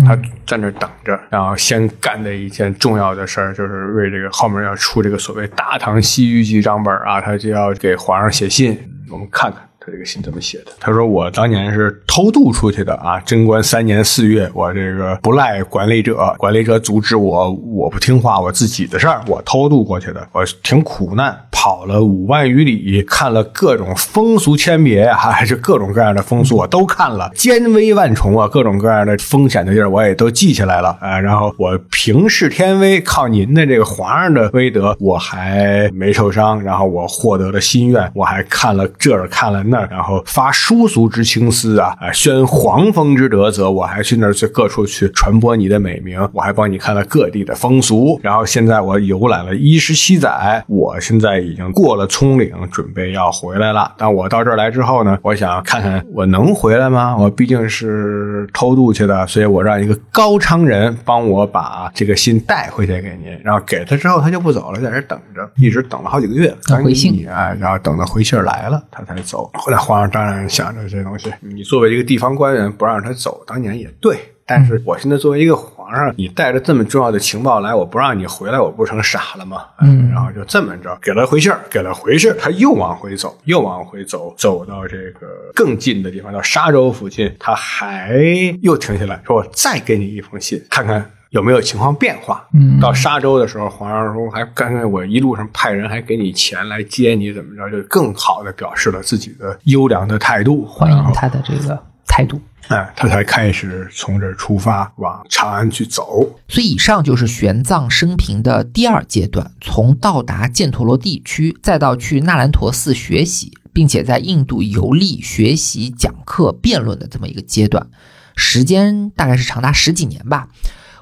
他在那等着，然后先干的一件重要的事儿，就是为这个后面要出这个所谓《大唐西域记》账本啊，他就要给皇上写信，我们看看。他这个信怎么写的？他说：“我当年是偷渡出去的啊，贞观三年四月，我这个不赖管理者，管理者阻止我，我不听话，我自己的事儿，我偷渡过去的，我挺苦难，跑了五万余里，看了各种风俗千别，还是各种各样的风俗我都看了，艰危万重啊，各种各样的风险的地儿我也都记下来了啊。然后我平视天威，靠您的这个皇上的威德，我还没受伤，然后我获得了心愿，我还看了这儿看了那。”然后发殊俗之青丝啊，啊，宣皇风之德泽，我还去那儿去各处去传播你的美名，我还帮你看了各地的风俗。然后现在我游览了一十七载，我现在已经过了葱岭，准备要回来了。但我到这儿来之后呢，我想看看我能回来吗？我毕竟是偷渡去的，所以我让一个高昌人帮我把这个信带回去给您。然后给他之后，他就不走了，在这等着，一直等了好几个月，回信哎，然后等到回信来了，他才走。那皇上当然想着这东西，你作为一个地方官员不让他走，当年也对。但是我现在作为一个皇皇上，你带着这么重要的情报来，我不让你回来，我不成傻了吗？嗯然后就这么着给了回信儿，给了回信儿，他又往回走，又往回走，走到这个更近的地方，到沙州附近，他还又停下来说：“我再给你一封信，看看。”有没有情况变化？嗯到沙州的时候，皇上说还刚才我一路上派人还给你钱来接你，怎么着，就更好的表示了自己的优良的态度，欢迎他的这个态度。哎，他才开始从这儿出发往长安去走。所以，以上就是玄奘生平的第二阶段，从到达犍陀罗地区，再到去那兰陀寺学习，并且在印度游历、学习、讲课、辩论的这么一个阶段，时间大概是长达十几年吧。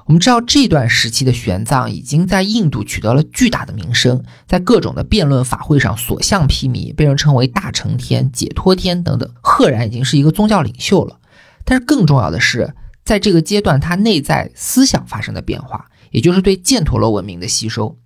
我们知道这段时期的玄奘已经在印度取得了巨大的名声，在各种的辩论法会上所向披靡，被人称为大乘天、解脱天等等，赫然已经是一个宗教领袖了。但是更重要的是，在这个阶段，他内在思想发生的变化，也就是对犍陀罗文明的吸收。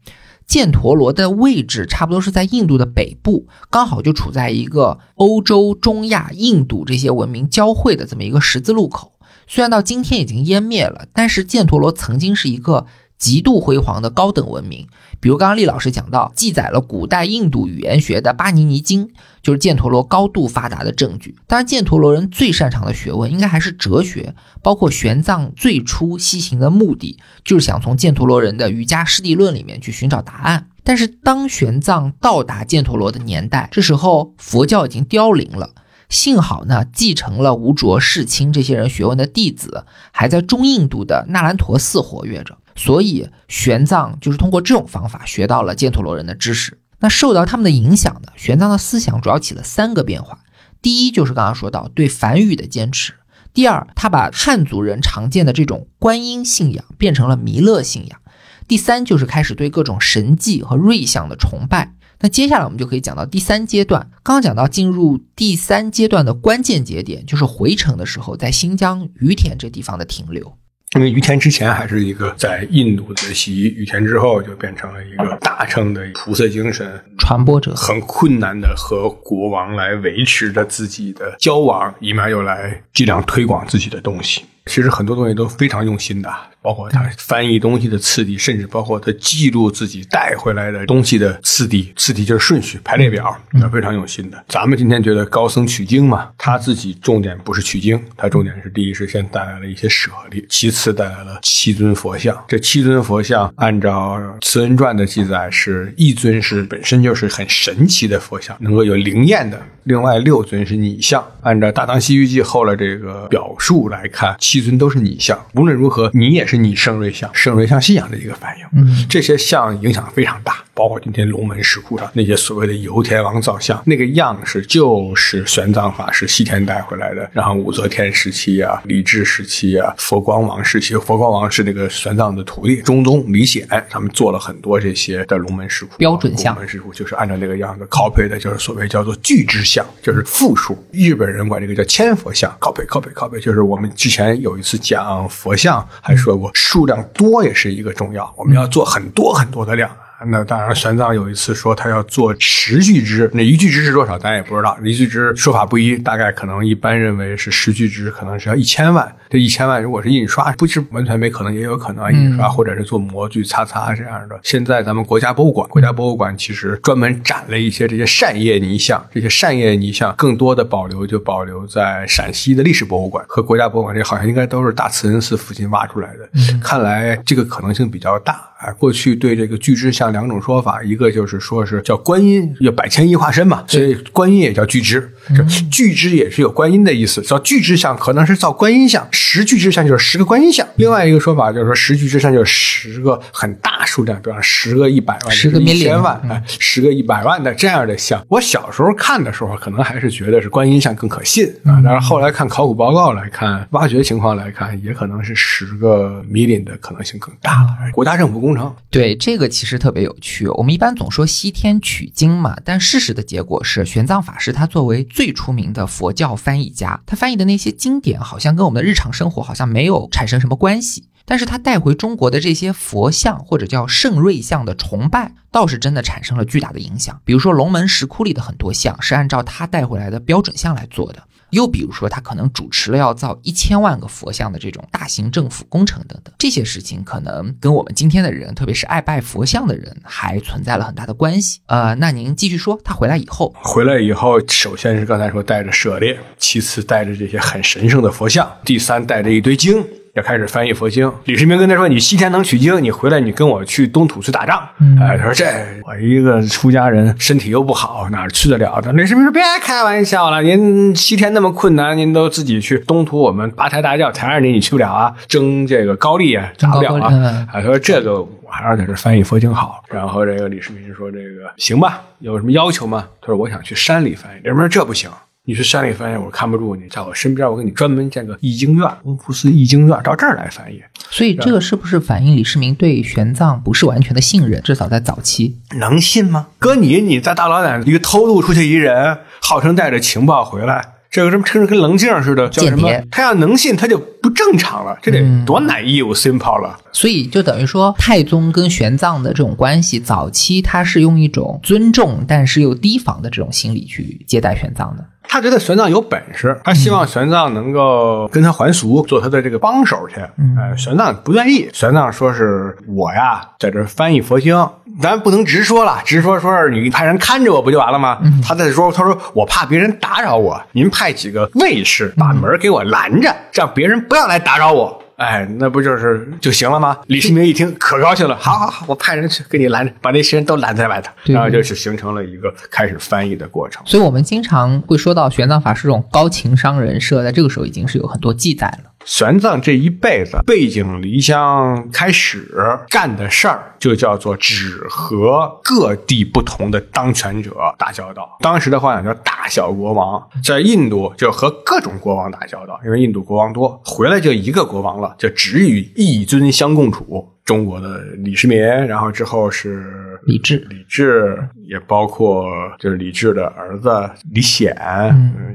犍陀罗的位置差不多是在印度的北部，刚好就处在一个欧洲、中亚、印度这些文明交汇的这么一个十字路口。虽然到今天已经湮灭了，但是犍陀罗曾经是一个极度辉煌的高等文明。比如刚刚厉老师讲到，记载了古代印度语言学的《巴尼尼经》，就是犍陀罗高度发达的证据。当然，犍陀罗人最擅长的学问应该还是哲学，包括玄奘最初西行的目的，就是想从犍陀罗人的瑜伽师地论里面去寻找答案。但是当玄奘到达犍陀罗的年代，这时候佛教已经凋零了。幸好呢，继承了吴卓、世亲这些人学问的弟子，还在中印度的那兰陀寺活跃着，所以玄奘就是通过这种方法学到了犍陀罗人的知识。那受到他们的影响呢，玄奘的思想主要起了三个变化：第一，就是刚刚说到对梵语的坚持；第二，他把汉族人常见的这种观音信仰变成了弥勒信仰；第三，就是开始对各种神迹和瑞相的崇拜。那接下来我们就可以讲到第三阶段。刚刚讲到进入第三阶段的关键节点，就是回程的时候，在新疆于田这地方的停留。因为于田之前还是一个在印度的习，于田之后就变成了一个大乘的菩萨精神传播者，很困难的和国王来维持着自己的交往，一面又来尽量推广自己的东西。其实很多东西都非常用心的，包括他翻译东西的次第，甚至包括他记录自己带回来的东西的次第，次第就是顺序排列表，那非常用心的。咱们今天觉得高僧取经嘛，他自己重点不是取经，他重点是第一是先带来了一些舍利，其次带来了七尊佛像。这七尊佛像按照《慈恩传》的记载，是一尊是本身就是很神奇的佛像，能够有灵验的；另外六尊是拟像。按照《大唐西域记》后来这个表述来看，七尊都是拟像。无论如何，你也是你圣瑞像，圣瑞像信仰的一个反应。嗯，这些像影响非常大，包括今天龙门石窟上那些所谓的游天王造像，那个样式就是玄奘法师西天带回来的。然后武则天时期啊，李治时期啊，佛光王时期，佛光王是那个玄奘的徒弟中宗李显，他们做了很多这些的龙门石窟标准像龙门石窟就是按照那个样子 copy 的，就是所谓叫做巨之像，就是复数。日本人管这个叫千佛像，copy copy copy，就是我们之前有一次讲佛像还说过，数量多也是一个重要，我们要做很多很多的量。那当然，玄奘有一次说他要做十巨支，那一巨支是多少，咱也不知道。一巨支说法不一，大概可能一般认为是十巨支，可能是要一千万。这一千万如果是印刷，不是完全没可能，也有可能印刷，或者是做模具、擦擦这样的。现在咱们国家博物馆，国家博物馆其实专门展了一些这些扇叶泥像，这些扇叶泥像更多的保留就保留在陕西的历史博物馆和国家博物馆，这好像应该都是大慈恩寺附近挖出来的。看来这个可能性比较大。啊，过去对这个巨支像两种说法，一个就是说是叫观音，有百千亿化身嘛，所以观音也叫巨支，这巨支也是有观音的意思。叫巨支像可能是造观音像，十巨支像就是十个观音像。另外一个说法就是说十巨支像就是十个很大数量，比方十个一百万、十个一千万，哎，十个一百万的这样的像。我小时候看的时候，可能还是觉得是观音像更可信啊，但是后来看考古报告来看，挖掘情况来看，也可能是十个 million 的可能性更大了。国家政府工程。对这个其实特别有趣。我们一般总说西天取经嘛，但事实的结果是，玄奘法师他作为最出名的佛教翻译家，他翻译的那些经典好像跟我们的日常生活好像没有产生什么关系。但是他带回中国的这些佛像或者叫圣瑞像的崇拜，倒是真的产生了巨大的影响。比如说龙门石窟里的很多像是按照他带回来的标准像来做的。又比如说，他可能主持了要造一千万个佛像的这种大型政府工程等等，这些事情可能跟我们今天的人，特别是爱拜佛像的人，还存在了很大的关系。呃，那您继续说，他回来以后，回来以后，首先是刚才说带着舍利，其次带着这些很神圣的佛像，第三带着一堆经。要开始翻译佛经，李世民跟他说：“你西天能取经，你回来你跟我去东土去打仗。”哎，他说：“这我一个出家人，身体又不好，哪去得了的？”李世民说：“别开玩笑了，您西天那么困难，您都自己去东土，我们八抬大轿抬着你，你去不了啊，争这个高丽啊，打不了啊。”他说：“这个我还是在这翻译佛经好。”然后这个李世民说：“这个行吧，有什么要求吗？”他说：“我想去山里翻译。”李世民说：“这不行。”你去山里翻译，我看不住你，在我身边，我给你专门建个译经院，弘福寺译经院，到这儿来翻译。所以这个是不是反映李世民对玄奘不是完全的信任？至少在早期，能信吗？搁你，你在大老远一个偷渡出去一人，号称带着情报回来。这个什么，称着跟棱镜似的，叫什么？他要能信，他就不正常了。这得多难 e simple 了。所以就等于说，太宗跟玄奘的这种关系，早期他是用一种尊重但是又提防的这种心理去接待玄奘的。他觉得玄奘有本事，他希望玄奘能够跟他还俗，做他的这个帮手去。哎，玄奘不愿意。玄奘说是我呀，在这翻译佛经，咱不能直说了，直说说是你派人看着我不就完了吗？他在说，他说我怕别人打扰我，您派几个卫士把门给我拦着，让别人不要来打扰我。哎，那不就是就行了吗？李世民一听可高兴了，好好好，我派人去给你拦着，把那些人都拦在外头，然后就是形成了一个开始翻译的过程。所以，我们经常会说到玄奘法师这种高情商人设，在这个时候已经是有很多记载了。玄奘这一辈子背井离乡，开始干的事儿就叫做只和各地不同的当权者打交道。当时的话讲叫大小国王，在印度就和各种国王打交道，因为印度国王多，回来就一个国王了，就只与一尊相共处。中国的李世民，然后之后是李治，李治也包括就是李治的儿子李显，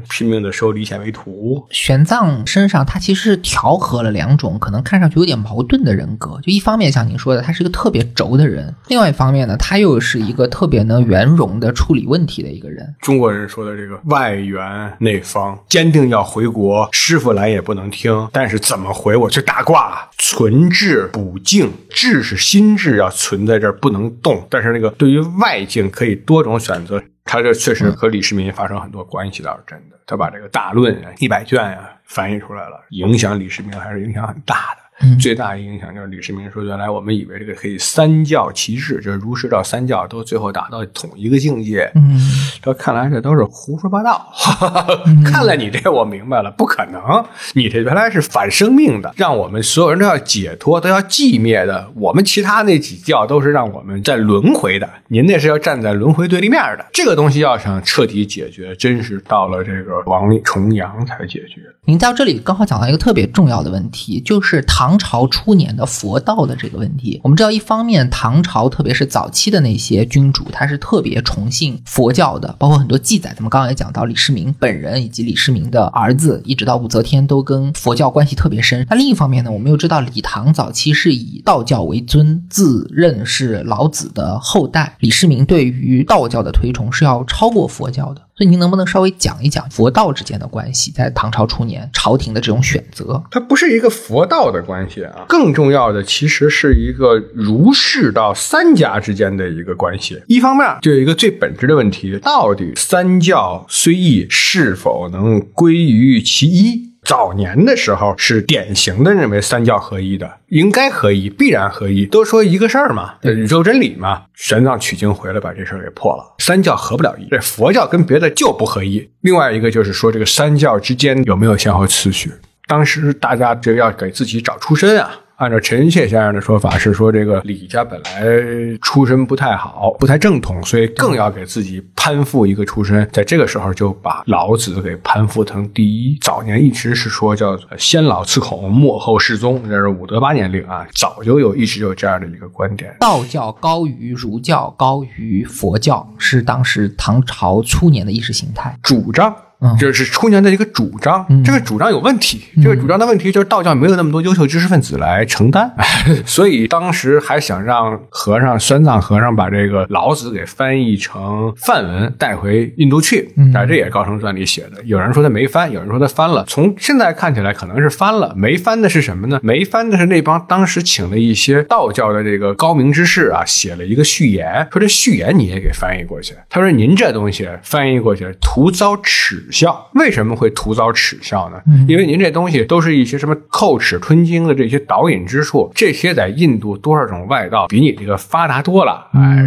拼命的收李显为徒。玄奘身上他其实是调和了两种可能看上去有点矛盾的人格，就一方面像您说的，他是一个特别轴的人；，另外一方面呢，他又是一个特别能圆融的处理问题的一个人。中国人说的这个外圆内方，坚定要回国，师傅来也不能听，但是怎么回我去打卦，存志补境。智是心智要存在这儿不能动，但是那个对于外境可以多种选择，他这确实和李世民发生很多关系，倒是真的。他把这个大论一百卷啊翻译出来了，影响李世民还是影响很大的。最大的影响就是李世民说：“原来我们以为这个可以三教齐治，就是儒释道三教都最后达到统一个境界。嗯，这看来这都是胡说八道。看来你这，我明白了，不可能。你这原来是反生命的，让我们所有人都要解脱，都要寂灭的。我们其他那几教都是让我们在轮回的，您那是要站在轮回对立面的。这个东西要想彻底解决，真是到了这个王重阳才解决。您到这里刚好讲到一个特别重要的问题，就是唐。唐朝初年的佛道的这个问题，我们知道，一方面唐朝特别是早期的那些君主，他是特别崇信佛教的，包括很多记载，咱们刚刚也讲到，李世民本人以及李世民的儿子，一直到武则天都跟佛教关系特别深。那另一方面呢，我们又知道李唐早期是以道教为尊，自认是老子的后代，李世民对于道教的推崇是要超过佛教的。所以您能不能稍微讲一讲佛道之间的关系，在唐朝初年朝廷的这种选择？它不是一个佛道的关系啊，更重要的其实是一个儒释道三家之间的一个关系。一方面就有一个最本质的问题，到底三教虽异，是否能归于其一？早年的时候是典型的认为三教合一的，应该合一，必然合一，都说一个事儿嘛，宇宙真理嘛。玄奘取经回来把这事儿给破了，三教合不了一，这佛教跟别的就不合一。另外一个就是说这个三教之间有没有先后次序？当时大家就要给自己找出身啊。按照陈寅恪先生的说法是说，这个李家本来出身不太好，不太正统，所以更要给自己攀附一个出身。在这个时候，就把老子给攀附成第一。早年一直是说叫先老次孔，末后世宗，这是武德八年令啊，早就有一直有这样的一个观点。道教高于儒教，高于佛教，是当时唐朝初年的意识形态主张。这是出年的一个主张。这个主张有问题，这个主张的问题就是道教没有那么多优秀知识分子来承担，所以当时还想让和尚玄奘和尚把这个老子给翻译成梵文带回印度去。但这也高僧传里写的，有人说他没翻，有人说他翻了。从现在看起来可能是翻了，没翻的是什么呢？没翻的是那帮当时请了一些道教的这个高明之士啊，写了一个序言，说这序言你也给翻译过去。他说您这东西翻译过去徒遭耻笑。为什么会徒遭耻笑呢？因为您这东西都是一些什么叩齿吞金的这些导引之术，这些在印度多少种外道比你这个发达多了，哎，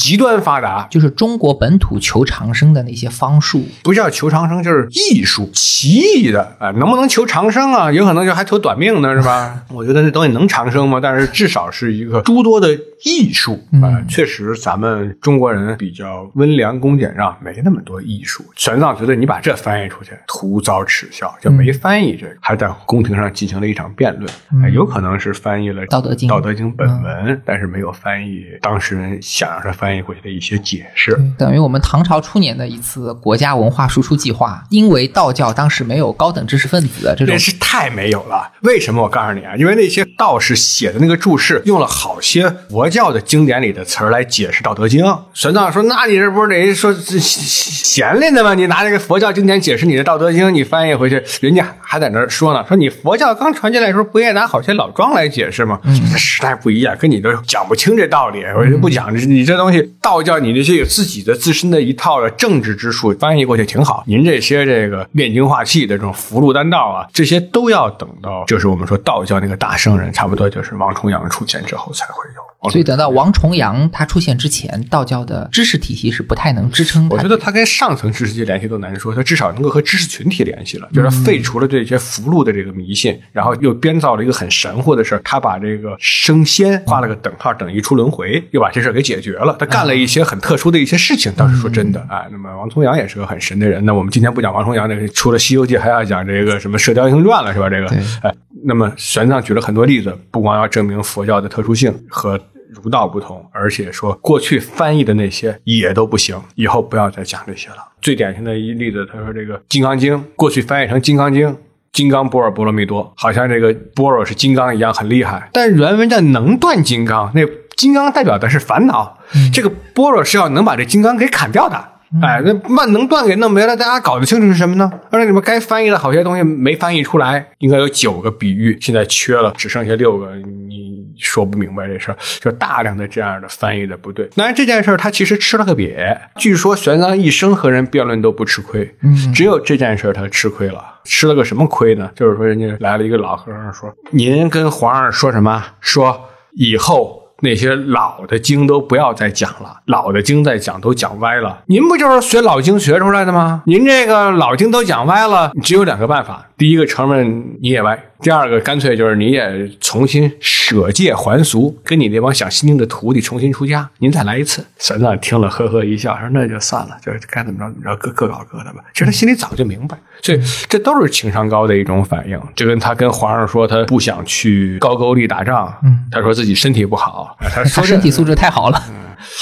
极端发达，就是中国本土求长生的那些方术，不叫求长生，就是艺术奇异的啊，能不能求长生啊？有可能就还求短命呢，是吧？我觉得那东西能长生吗？但是至少是一个诸多的艺术啊，确实咱们中国人比较温良恭俭让，没那么多艺术。玄奘觉得你把这翻译出去，徒遭耻笑，就没翻译这个，还在宫廷上进行了一场辩论。有可能是翻译了《道德经》《道德经》本文，但是没有翻译当事人想让他翻译过去的一些解释。等于我们唐朝初年的一次国家文化输出计划，因为道教当时没有高等知识分子的这种，真是太没有了。为什么？我告诉你啊，因为那些道士写的那个注释，用了好些佛教的经典里的词儿来解释《道德经》。玄奘说：“那你这不是得说闲闲的吗？你拿这个佛教经典解释你的《道德经》，你翻译回去，人家还在那说呢，说你佛教刚传进来的时候，不也拿好些老庄来解释吗？这时代不一样，跟你都讲不清这道理。我就不讲，你这东西道教你这些有自己的自身的一套的政治之术，翻译过去挺好。您这些这个炼精化气的这种福禄丹道啊，这些都要等到，就是我们说道教那个大圣人，差不多就是王重阳出现之后才会有。”所以等到王重阳他出现之前，道教的知识体系是不太能支撑。我觉得他跟上层知识界联系都难说，他至少能够和知识群体联系了，就是废除了这些符箓的这个迷信，然后又编造了一个很神乎的事儿，他把这个升仙画了个等号，等于出轮回，又把这事儿给解决了。他干了一些很特殊的一些事情，倒是说真的啊。那么王重阳也是个很神的人。那我们今天不讲王重阳，那个除了《西游记》，还要讲这个什么《射雕英雄传》了，是吧？这个哎，那么玄奘举了很多例子，不光要证明佛教的特殊性和。儒道不同，而且说过去翻译的那些也都不行，以后不要再讲这些了。最典型的一例子，他说这个《金刚经》过去翻译成《金刚经》，金刚波尔波罗蜜多，好像这个波若是金刚一样很厉害，但原文叫能断金刚，那金刚代表的是烦恼，这个波若是要能把这金刚给砍掉的。哎，那把能断给弄没了，大家搞得清楚是什么呢？而且你们该翻译的好些东西没翻译出来，应该有九个比喻，现在缺了，只剩下六个，你说不明白这事儿，就大量的这样的翻译的不对。当然这件事儿他其实吃了个瘪，据说玄奘一生和人辩论都不吃亏，嗯，只有这件事儿他吃亏了，吃了个什么亏呢？就是说人家来了一个老和尚说，您跟皇上说什么？说以后。那些老的经都不要再讲了，老的经再讲都讲歪了。您不就是学老经学出来的吗？您这个老经都讲歪了，只有两个办法：第一个承认你也歪；第二个干脆就是你也重新舍戒还俗，跟你那帮想心经的徒弟重新出家。您再来一次。玄奘听了呵呵一笑，说：“那就算了，就该怎么着怎么着，各各搞各的吧。”其实他心里早就明白，所以这都是情商高的一种反应。就跟他跟皇上说他不想去高句丽打仗，嗯，他说自己身体不好。他说 身体素质太好了，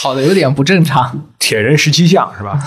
好的有点不正常。铁人十七项是吧？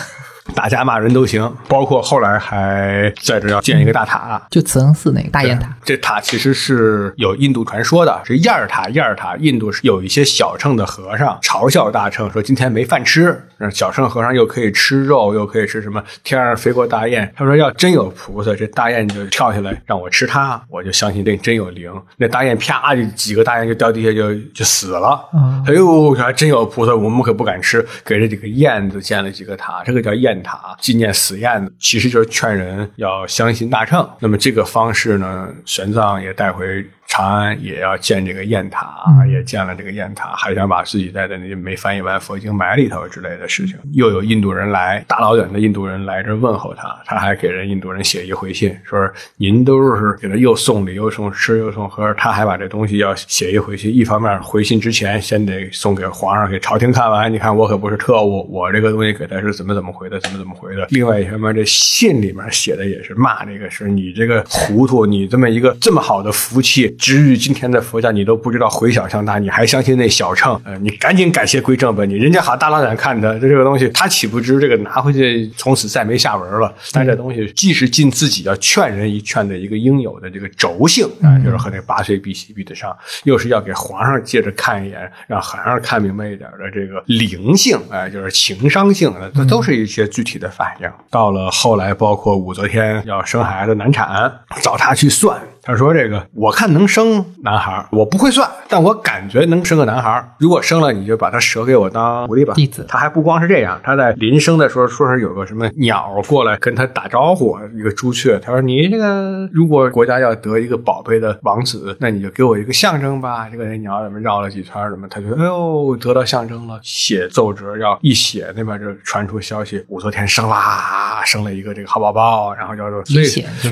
打架骂人都行，包括后来还在这要建一个大塔，就慈恩寺那个大雁塔。这塔其实是有印度传说的，是雁儿塔。雁儿塔，印度是有一些小乘的和尚嘲笑大乘，说今天没饭吃。小乘和尚又可以吃肉，又可以吃什么？天上飞过大雁，他说要真有菩萨，这大雁就跳下来让我吃它，我就相信这真有灵。那大雁啪就几个大雁就掉地下就就死了。哎呦，还真有菩萨，我们可不敢吃，给这几个燕子建了几个塔，这个叫念。塔纪念死燕子，其实就是劝人要相信大乘。那么这个方式呢，玄奘也带回。长安也要建这个雁塔，也建了这个雁塔，还想把自己带的那些没翻译完佛经埋里头之类的事情。又有印度人来，大老远的印度人来这问候他，他还给人印度人写一回信，说您都是给他又送礼又送吃又送喝，他还把这东西要写一回信。一方面回信之前先得送给皇上给朝廷看完，你看我可不是特务，我这个东西给他是怎么怎么回的，怎么怎么回的。另外一方面，这信里面写的也是骂这个是你这个糊涂，你这么一个这么好的福气。直至今天的佛教，你都不知道回小向大，你还相信那小乘？呃，你赶紧改邪归正吧！你人家好大老远看他，这这个东西，他岂不知这个拿回去从此再没下文了？但这东西既是尽自己要劝人一劝的一个应有的这个轴性啊，就是和那八岁比起比得上，又是要给皇上借着看一眼，让皇上看明白一点的这个灵性，啊，就是情商性的，这都是一些具体的反应。到了后来，包括武则天要生孩子难产，找他去算。他说：“这个我看能生男孩，我不会算，但我感觉能生个男孩。如果生了，你就把他舍给我当徒弟吧。弟子。他还不光是这样，他在临生的时候说是有个什么鸟过来跟他打招呼，一个朱雀。他说：你这个如果国家要得一个宝贝的王子，那你就给我一个象征吧。这个鸟怎么绕了几圈，什么他就哎呦得到象征了。写奏折要一写，那边就传出消息，武则天生啦，生了一个这个好宝宝，然后叫做所以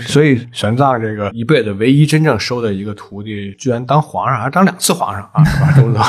所以玄奘这个一辈子。”唯一真正收的一个徒弟，居然当皇上，还当两次皇上啊！是吧？中宗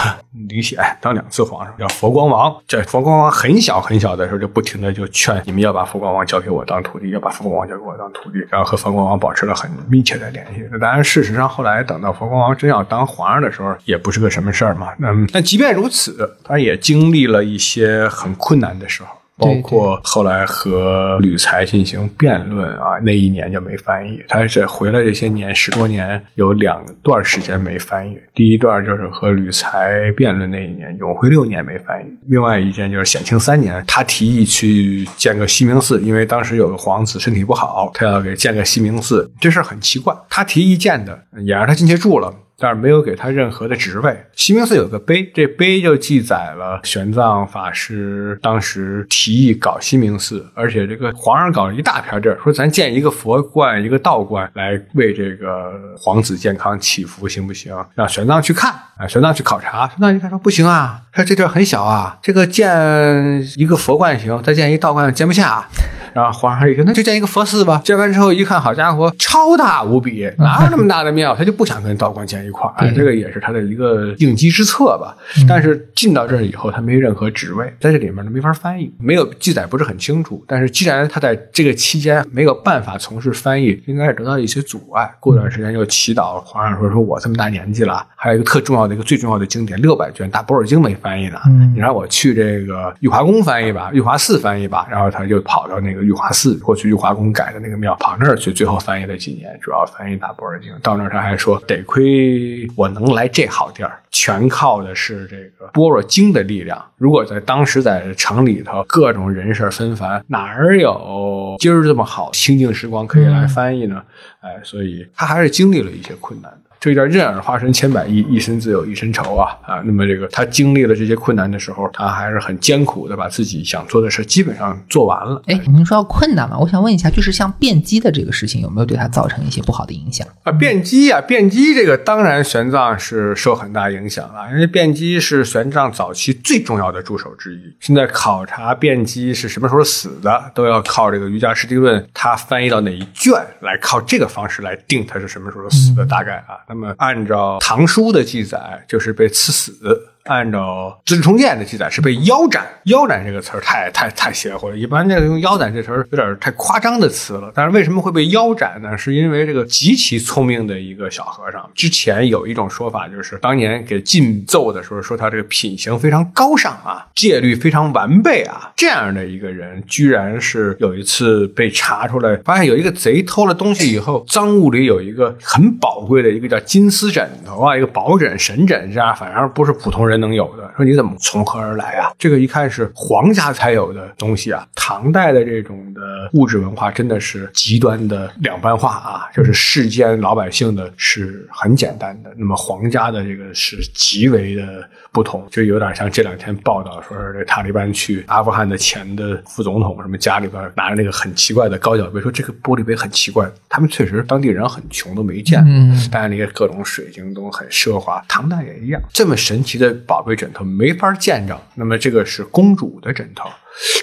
李显当两次皇上，叫佛光王。这佛光王很小很小的时候，就不停的就劝你们要把佛光王交给我当徒弟，要把佛光王交给我当徒弟，然后和佛光王保持了很密切的联系。当然，事实上后来等到佛光王真要当皇上的时候，也不是个什么事儿嘛。嗯，但即便如此，他也经历了一些很困难的时候。包括后来和吕才进行辩论啊，那一年就没翻译。他是回来这些年十多年，有两段时间没翻译。第一段就是和吕才辩论那一年，永徽六年没翻译。另外一件就是显庆三年，他提议去建个西明寺，因为当时有个皇子身体不好，他要给建个西明寺。这事儿很奇怪，他提议建的，也让他进去住了。但是没有给他任何的职位。西明寺有个碑，这碑就记载了玄奘法师当时提议搞西明寺，而且这个皇上搞了一大片地儿，说咱建一个佛观、一个道观，来为这个皇子健康祈福，行不行？让玄奘去看啊，玄奘去考察，玄奘一看说不行啊，说这地儿很小啊，这个建一个佛观行，再建一道观建不下。啊然后皇上一听，那就建一个佛寺吧。建完之后一看，好家伙，超大无比，哪有那么大的庙？他就不想跟道观建一块儿。这个也是他的一个应激之策吧。但是进到这儿以后，他没任何职位，在这里面他没法翻译，没有记载不是很清楚。但是既然他在这个期间没有办法从事翻译，应该是得到一些阻碍。过段时间又祈祷皇上说：“说我这么大年纪了，还有一个特重要的一个最重要的经典六百卷大般若经没翻译呢。你让我去这个玉华宫翻译吧，玉华寺翻译吧。”然后他就跑到那个。玉华寺过去玉华宫改的那个庙，跑那儿去，最后翻译了几年，主要翻译大般若经。到那儿他还说，得亏我能来这好地儿，全靠的是这个般若经的力量。如果在当时在城里头，各种人事纷繁，哪儿有今儿这么好清净时光可以来翻译呢？哎，所以他还是经历了一些困难的。这叫任尔化身千百亿，一身自有一身愁啊啊！那么这个他经历了这些困难的时候，他还是很艰苦的把自己想做的事基本上做完了。哎，您说到困难嘛，我想问一下，就是像变机的这个事情，有没有对他造成一些不好的影响啊？变机啊，变机这个当然玄奘是受很大影响了，因为变机是玄奘早期最重要的助手之一。现在考察变机是什么时候死的，都要靠这个《瑜伽师地论》，他翻译到哪一卷来，靠这个方式来定他是什么时候死的，大概啊。那么，按照《唐书》的记载，就是被赐死。按照《资治通鉴》的记载，是被腰斩。腰斩这个词儿太太太邪乎了，一般这个用腰斩这词儿有点太夸张的词了。但是为什么会被腰斩呢？是因为这个极其聪明的一个小和尚。之前有一种说法，就是当年给禁奏的时候，说他这个品行非常高尚啊，戒律非常完备啊。这样的一个人，居然是有一次被查出来，发现有一个贼偷了东西以后，赃物里有一个很宝贵的一个叫金丝枕头啊，一个宝枕、神枕这样，反正不是普通人。人能有的，说你怎么从何而来啊？这个一看是皇家才有的东西啊！唐代的这种的物质文化真的是极端的两般化啊，就是世间老百姓的是很简单的，那么皇家的这个是极为的不同，就有点像这两天报道说是这塔利班去阿富汗的前的副总统什么家里边拿着那个很奇怪的高脚杯，说这个玻璃杯很奇怪，他们确实当地人很穷都没见，嗯，但是那些各种水晶都很奢华，唐代也一样，这么神奇的。宝贝枕头没法见。着，那么这个是公主的枕头。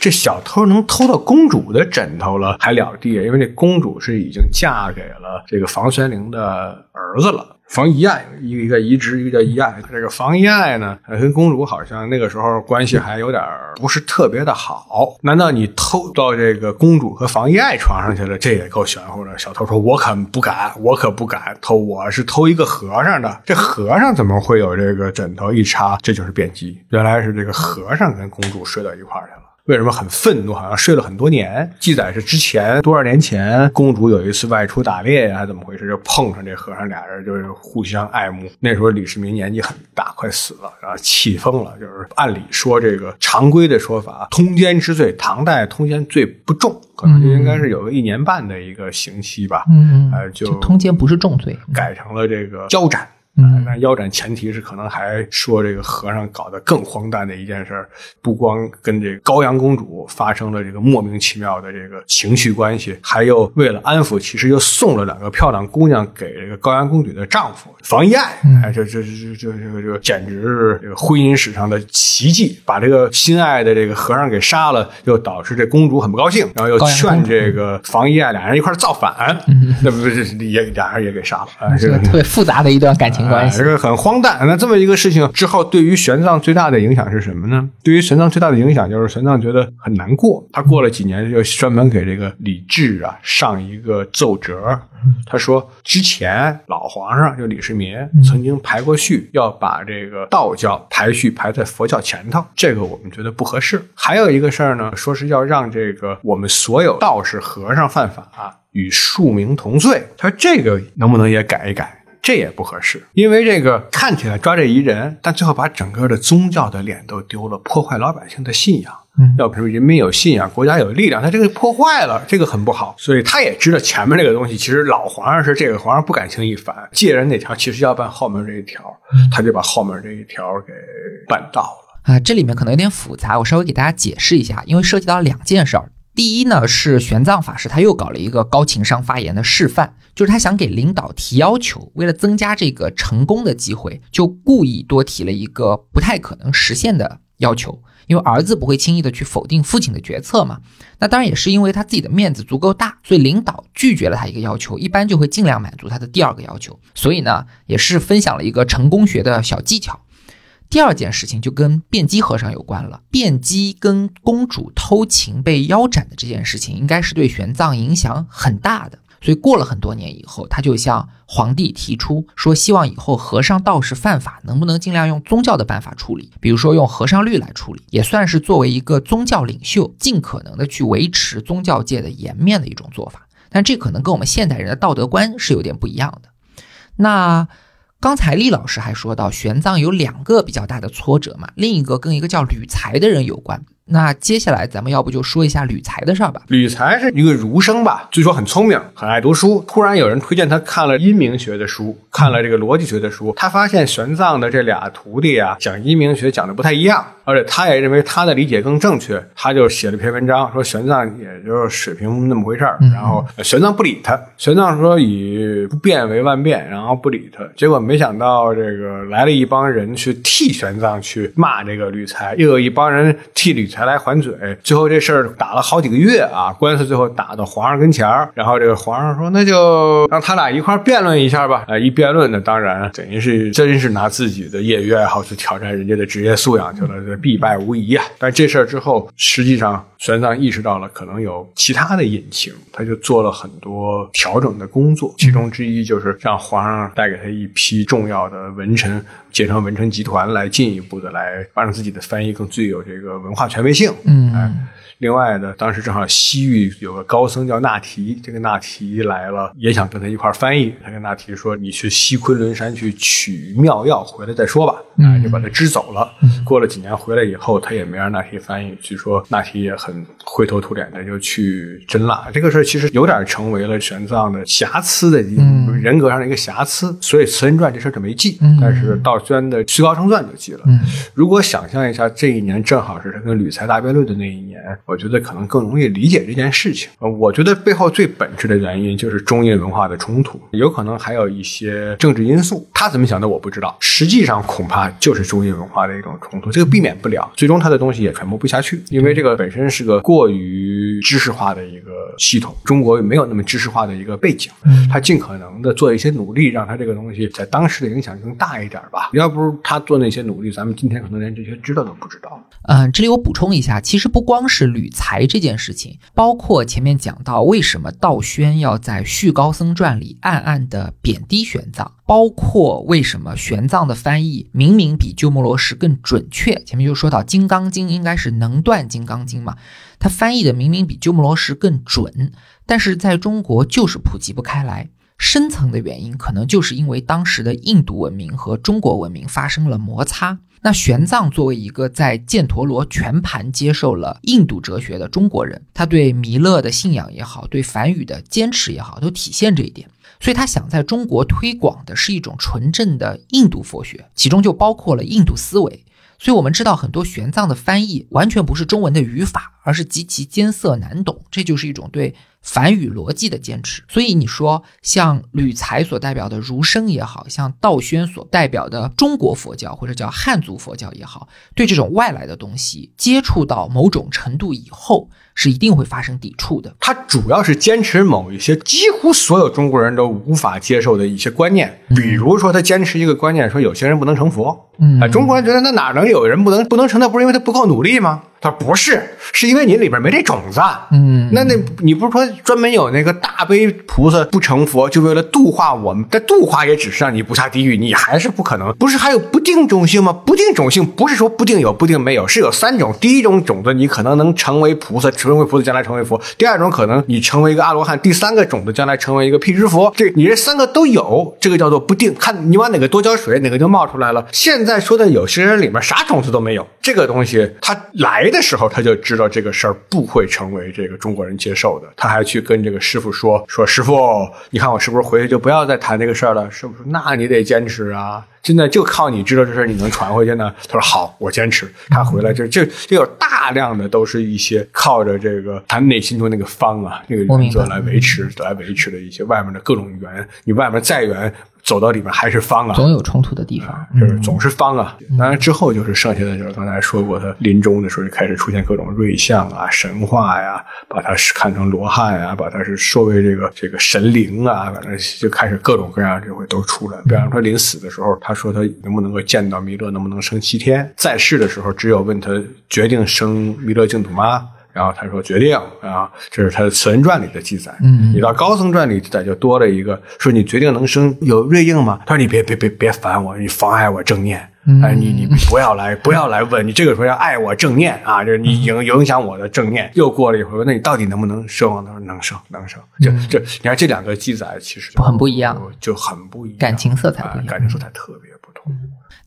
这小偷能偷到公主的枕头了，还了得？因为那公主是已经嫁给了这个房玄龄的儿子了。房遗爱，一个一个移植，一个叫遗爱。这个房遗爱呢，跟公主好像那个时候关系还有点不是特别的好。难道你偷到这个公主和房遗爱床上去了？这也够玄乎的。小偷说：“我可不敢，我可不敢偷，我是偷一个和尚的。这和尚怎么会有这个枕头？一查，这就是变机，原来是这个和尚跟公主睡到一块儿去了。”为什么很愤怒？好像睡了很多年。记载是之前多少年前，公主有一次外出打猎呀，还怎么回事？就碰上这和尚，俩人就是互相爱慕。那时候李世民年纪很大，快死了，然后气疯了。就是按理说，这个常规的说法，通奸之罪，唐代通奸罪不重，可能就应该是有个一年半的一个刑期吧。嗯，呃，就通奸不是重罪，改成了这个腰斩。那腰斩前提是可能还说这个和尚搞得更荒诞的一件事，不光跟这个高阳公主发生了这个莫名其妙的这个情绪关系，还又为了安抚，其实又送了两个漂亮姑娘给这个高阳公主的丈夫房一爱，哎，这这这这这个这简直是这个婚姻史上的奇迹，把这个心爱的这个和尚给杀了，又导致这公主很不高兴，然后又劝这个房一爱俩人一块造反，那不是也俩人也给杀了啊，这个特别复杂的一段感情。这个很荒诞。那这么一个事情之后，对于玄奘最大的影响是什么呢？对于玄奘最大的影响就是玄奘觉得很难过。他过了几年，就专门给这个李治啊上一个奏折。他说，之前老皇上就李世民曾经排过序，要把这个道教排序排在佛教前头，这个我们觉得不合适。还有一个事儿呢，说是要让这个我们所有道士和尚犯法与庶民同罪。他说这个能不能也改一改？这也不合适，因为这个看起来抓这一人，但最后把整个的宗教的脸都丢了，破坏老百姓的信仰。要比如人民有信仰，国家有力量，他这个破坏了，这个很不好。所以他也知道前面这个东西，其实老皇上是这个皇上不敢轻易反，借人那条其实要办后面这一条，他就把后面这一条给办到了。啊，这里面可能有点复杂，我稍微给大家解释一下，因为涉及到两件事儿。第一呢，是玄奘法师他又搞了一个高情商发言的示范，就是他想给领导提要求，为了增加这个成功的机会，就故意多提了一个不太可能实现的要求，因为儿子不会轻易的去否定父亲的决策嘛。那当然也是因为他自己的面子足够大，所以领导拒绝了他一个要求，一般就会尽量满足他的第二个要求。所以呢，也是分享了一个成功学的小技巧。第二件事情就跟辩机和尚有关了。辩机跟公主偷情被腰斩的这件事情，应该是对玄奘影响很大的。所以过了很多年以后，他就向皇帝提出说，希望以后和尚道士犯法，能不能尽量用宗教的办法处理，比如说用和尚律来处理，也算是作为一个宗教领袖，尽可能的去维持宗教界的颜面的一种做法。但这可能跟我们现代人的道德观是有点不一样的。那。刚才厉老师还说到，玄奘有两个比较大的挫折嘛，另一个跟一个叫吕才的人有关。那接下来咱们要不就说一下吕才的事儿吧。吕才是一个儒生吧，据说很聪明，很爱读书。突然有人推荐他看了阴明学的书，看了这个逻辑学的书，他发现玄奘的这俩徒弟啊，讲阴明学讲的不太一样，而且他也认为他的理解更正确，他就写了篇文章，说玄奘也就是水平那么回事儿。然后玄奘不理他，玄奘说以不变为万变，然后不理他。结果没想到这个来了一帮人去替玄奘去骂这个吕才，又有一帮人替吕才。才来还嘴，最后这事儿打了好几个月啊，官司最后打到皇上跟前儿，然后这个皇上说，那就让他俩一块辩论一下吧。啊，一辩论，呢当然等于是真是拿自己的业余爱好去挑战人家的职业素养去了，这必败无疑啊。但这事儿之后，实际上玄奘意识到了可能有其他的隐情，他就做了很多调整的工作，其中之一就是让皇上带给他一批重要的文臣，结成文成集团，来进一步的来让自己的翻译更具有这个文化权威。性，嗯。另外呢，当时正好西域有个高僧叫纳提，这个纳提来了，也想跟他一块翻译。他跟纳提说：“你去西昆仑山去取妙药回来再说吧。”啊，就把他支走了。过了几年回来以后，他也没让纳提翻译。据说纳提也很灰头土脸的，就去真腊。这个事儿其实有点成为了玄奘的瑕疵的人格上的一个瑕疵，所以《慈恩传》这事儿就没记，但是道宣的《虚高声传》就记了。如果想象一下，这一年正好是他跟吕才大辩论的那一年。我觉得可能更容易理解这件事情。呃，我觉得背后最本质的原因就是中印文化的冲突，有可能还有一些政治因素。他怎么想的我不知道，实际上恐怕就是中印文化的一种冲突，这个避免不了。最终他的东西也传播不下去，因为这个本身是个过于知识化的一个系统。中国没有那么知识化的一个背景，他尽可能的。做一些努力，让他这个东西在当时的影响更大一点吧。要不是他做那些努力，咱们今天可能连这些知道都不知道。嗯，这里我补充一下，其实不光是吕才这件事情，包括前面讲到为什么道宣要在《续高僧传》里暗暗的贬低玄奘，包括为什么玄奘的翻译明明比鸠摩罗什更准确。前面就说到《金刚经》应该是能断《金刚经》嘛，他翻译的明明比鸠摩罗什更准，但是在中国就是普及不开来。深层的原因可能就是因为当时的印度文明和中国文明发生了摩擦。那玄奘作为一个在犍陀罗全盘接受了印度哲学的中国人，他对弥勒的信仰也好，对梵语的坚持也好，都体现这一点。所以他想在中国推广的是一种纯正的印度佛学，其中就包括了印度思维。所以我们知道很多玄奘的翻译完全不是中文的语法，而是极其艰涩难懂，这就是一种对。梵语逻辑的坚持，所以你说像吕才所代表的儒生也好像道宣所代表的中国佛教或者叫汉族佛教也好，对这种外来的东西接触到某种程度以后，是一定会发生抵触的。他主要是坚持某一些几乎所有中国人都无法接受的一些观念，比如说他坚持一个观念，说有些人不能成佛。嗯，中国人觉得那哪能有人不能不能成？那不是因为他不够努力吗？他说不是，是因为你里边没这种子。嗯，那那你不是说专门有那个大悲菩萨不成佛，就为了度化我们？但度化也只是让你不下地狱，你还是不可能。不是还有不定种性吗？不定种性不是说不定有不定没有，是有三种。第一种种子你可能能成为菩萨，成为菩萨将来成为佛；第二种可能你成为一个阿罗汉；第三个种子将来成为一个辟支佛。这你这三个都有，这个叫做不定。看你往哪个多浇水，哪个就冒出来了。现在说的有些人里面啥种子都没有，这个东西它来。的时候他就知道这个事儿不会成为这个中国人接受的，他还去跟这个师傅说说师傅，你看我是不是回去就不要再谈这个事儿了？师傅说那你得坚持啊，现在就靠你知道这事儿你能传回去呢。他说好，我坚持。他回来就这这有大量的都是一些靠着这个他内心中那个方啊那个原则来维持来维持的一些外面的各种缘，你外面再圆。走到里面还是方啊，总有冲突的地方，就是总是方啊。当然之后就是剩下的，就是刚才说过，他临终的时候就开始出现各种瑞相啊、神话呀，把他是看成罗汉啊，把他是说为这个这个神灵啊，反正就开始各种各样这会都出来。比方说临死的时候，他说他能不能够见到弥勒，能不能升西天？在世的时候，只有问他决定升弥勒净土吗？然后他说决定啊，这是他的《慈恩传》里的记载。嗯，你到《高僧传》里记载就多了一个，说你决定能生有瑞应吗？他说你别别别别烦我，你妨碍我正念。哎，你你不要来不要来问，你这个时候要爱我正念 啊，就是你影影响我的正念。又过了一会儿，那你到底能不能生？他说能生能生。就就，你看这两个记载其实很不一样，就很不一样，感情色彩不一样，感情色彩特别不同。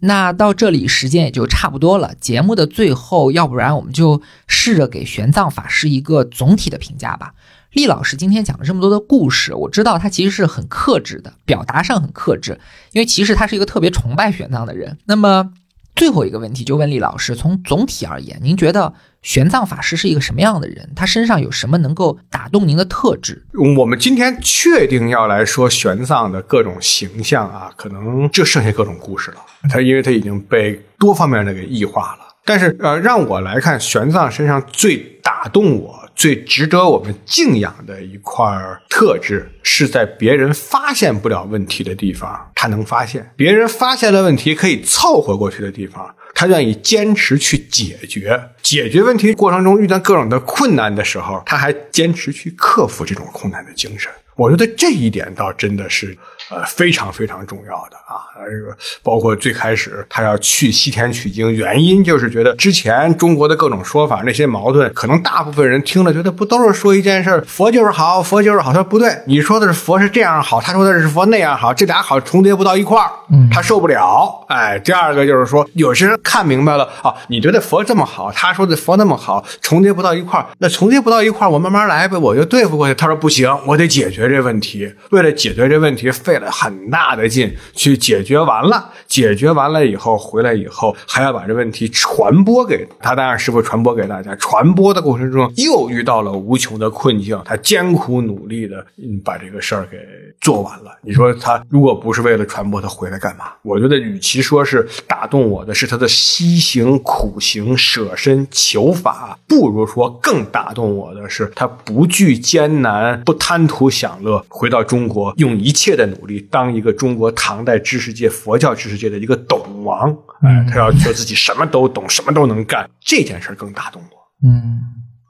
那到这里时间也就差不多了。节目的最后，要不然我们就试着给玄奘法师一个总体的评价吧。厉老师今天讲了这么多的故事，我知道他其实是很克制的，表达上很克制，因为其实他是一个特别崇拜玄奘的人。那么最后一个问题就问厉老师：从总体而言，您觉得？玄奘法师是一个什么样的人？他身上有什么能够打动您的特质？我们今天确定要来说玄奘的各种形象啊，可能就剩下各种故事了。他因为他已经被多方面的给异化了。但是呃，让我来看玄奘身上最打动我、最值得我们敬仰的一块特质，是在别人发现不了问题的地方，他能发现；别人发现了问题可以凑合过去的地方。他愿意坚持去解决，解决问题过程中遇到各种的困难的时候，他还坚持去克服这种困难的精神。我觉得这一点倒真的是。呃，非常非常重要的啊，这个包括最开始他要去西天取经，原因就是觉得之前中国的各种说法那些矛盾，可能大部分人听了觉得不都是说一件事佛就是好，佛就是好。他说不对，你说的是佛是这样好，他说的是佛那样好，这俩好重叠不到一块儿，他受不了。哎，第二个就是说，有些人看明白了啊，你觉得佛这么好，他说的佛那么好，重叠不到一块儿，那重叠不到一块儿，我慢慢来呗，我就对付过去。他说不行，我得解决这问题，为了解决这问题，费了。很大的劲去解决完了，解决完了以后回来以后还要把这问题传播给他，当然师傅传播给大家。传播的过程中又遇到了无穷的困境，他艰苦努力的把这个事儿给做完了。你说他如果不是为了传播，他回来干嘛？我觉得与其说是打动我的是他的西行苦行、舍身求法，不如说更打动我的是他不惧艰难、不贪图享乐，回到中国用一切的努努力当一个中国唐代知识界、佛教知识界的一个懂王，哎，他要说自己什么都懂，什么都能干，这件事儿更打动我。嗯，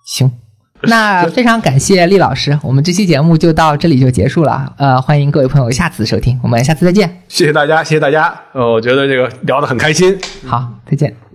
行。那非常感谢厉老师，我们这期节目就到这里就结束了。呃，欢迎各位朋友下次收听，我们下次再见。谢谢大家，谢谢大家。呃，我觉得这个聊得很开心。好，再见。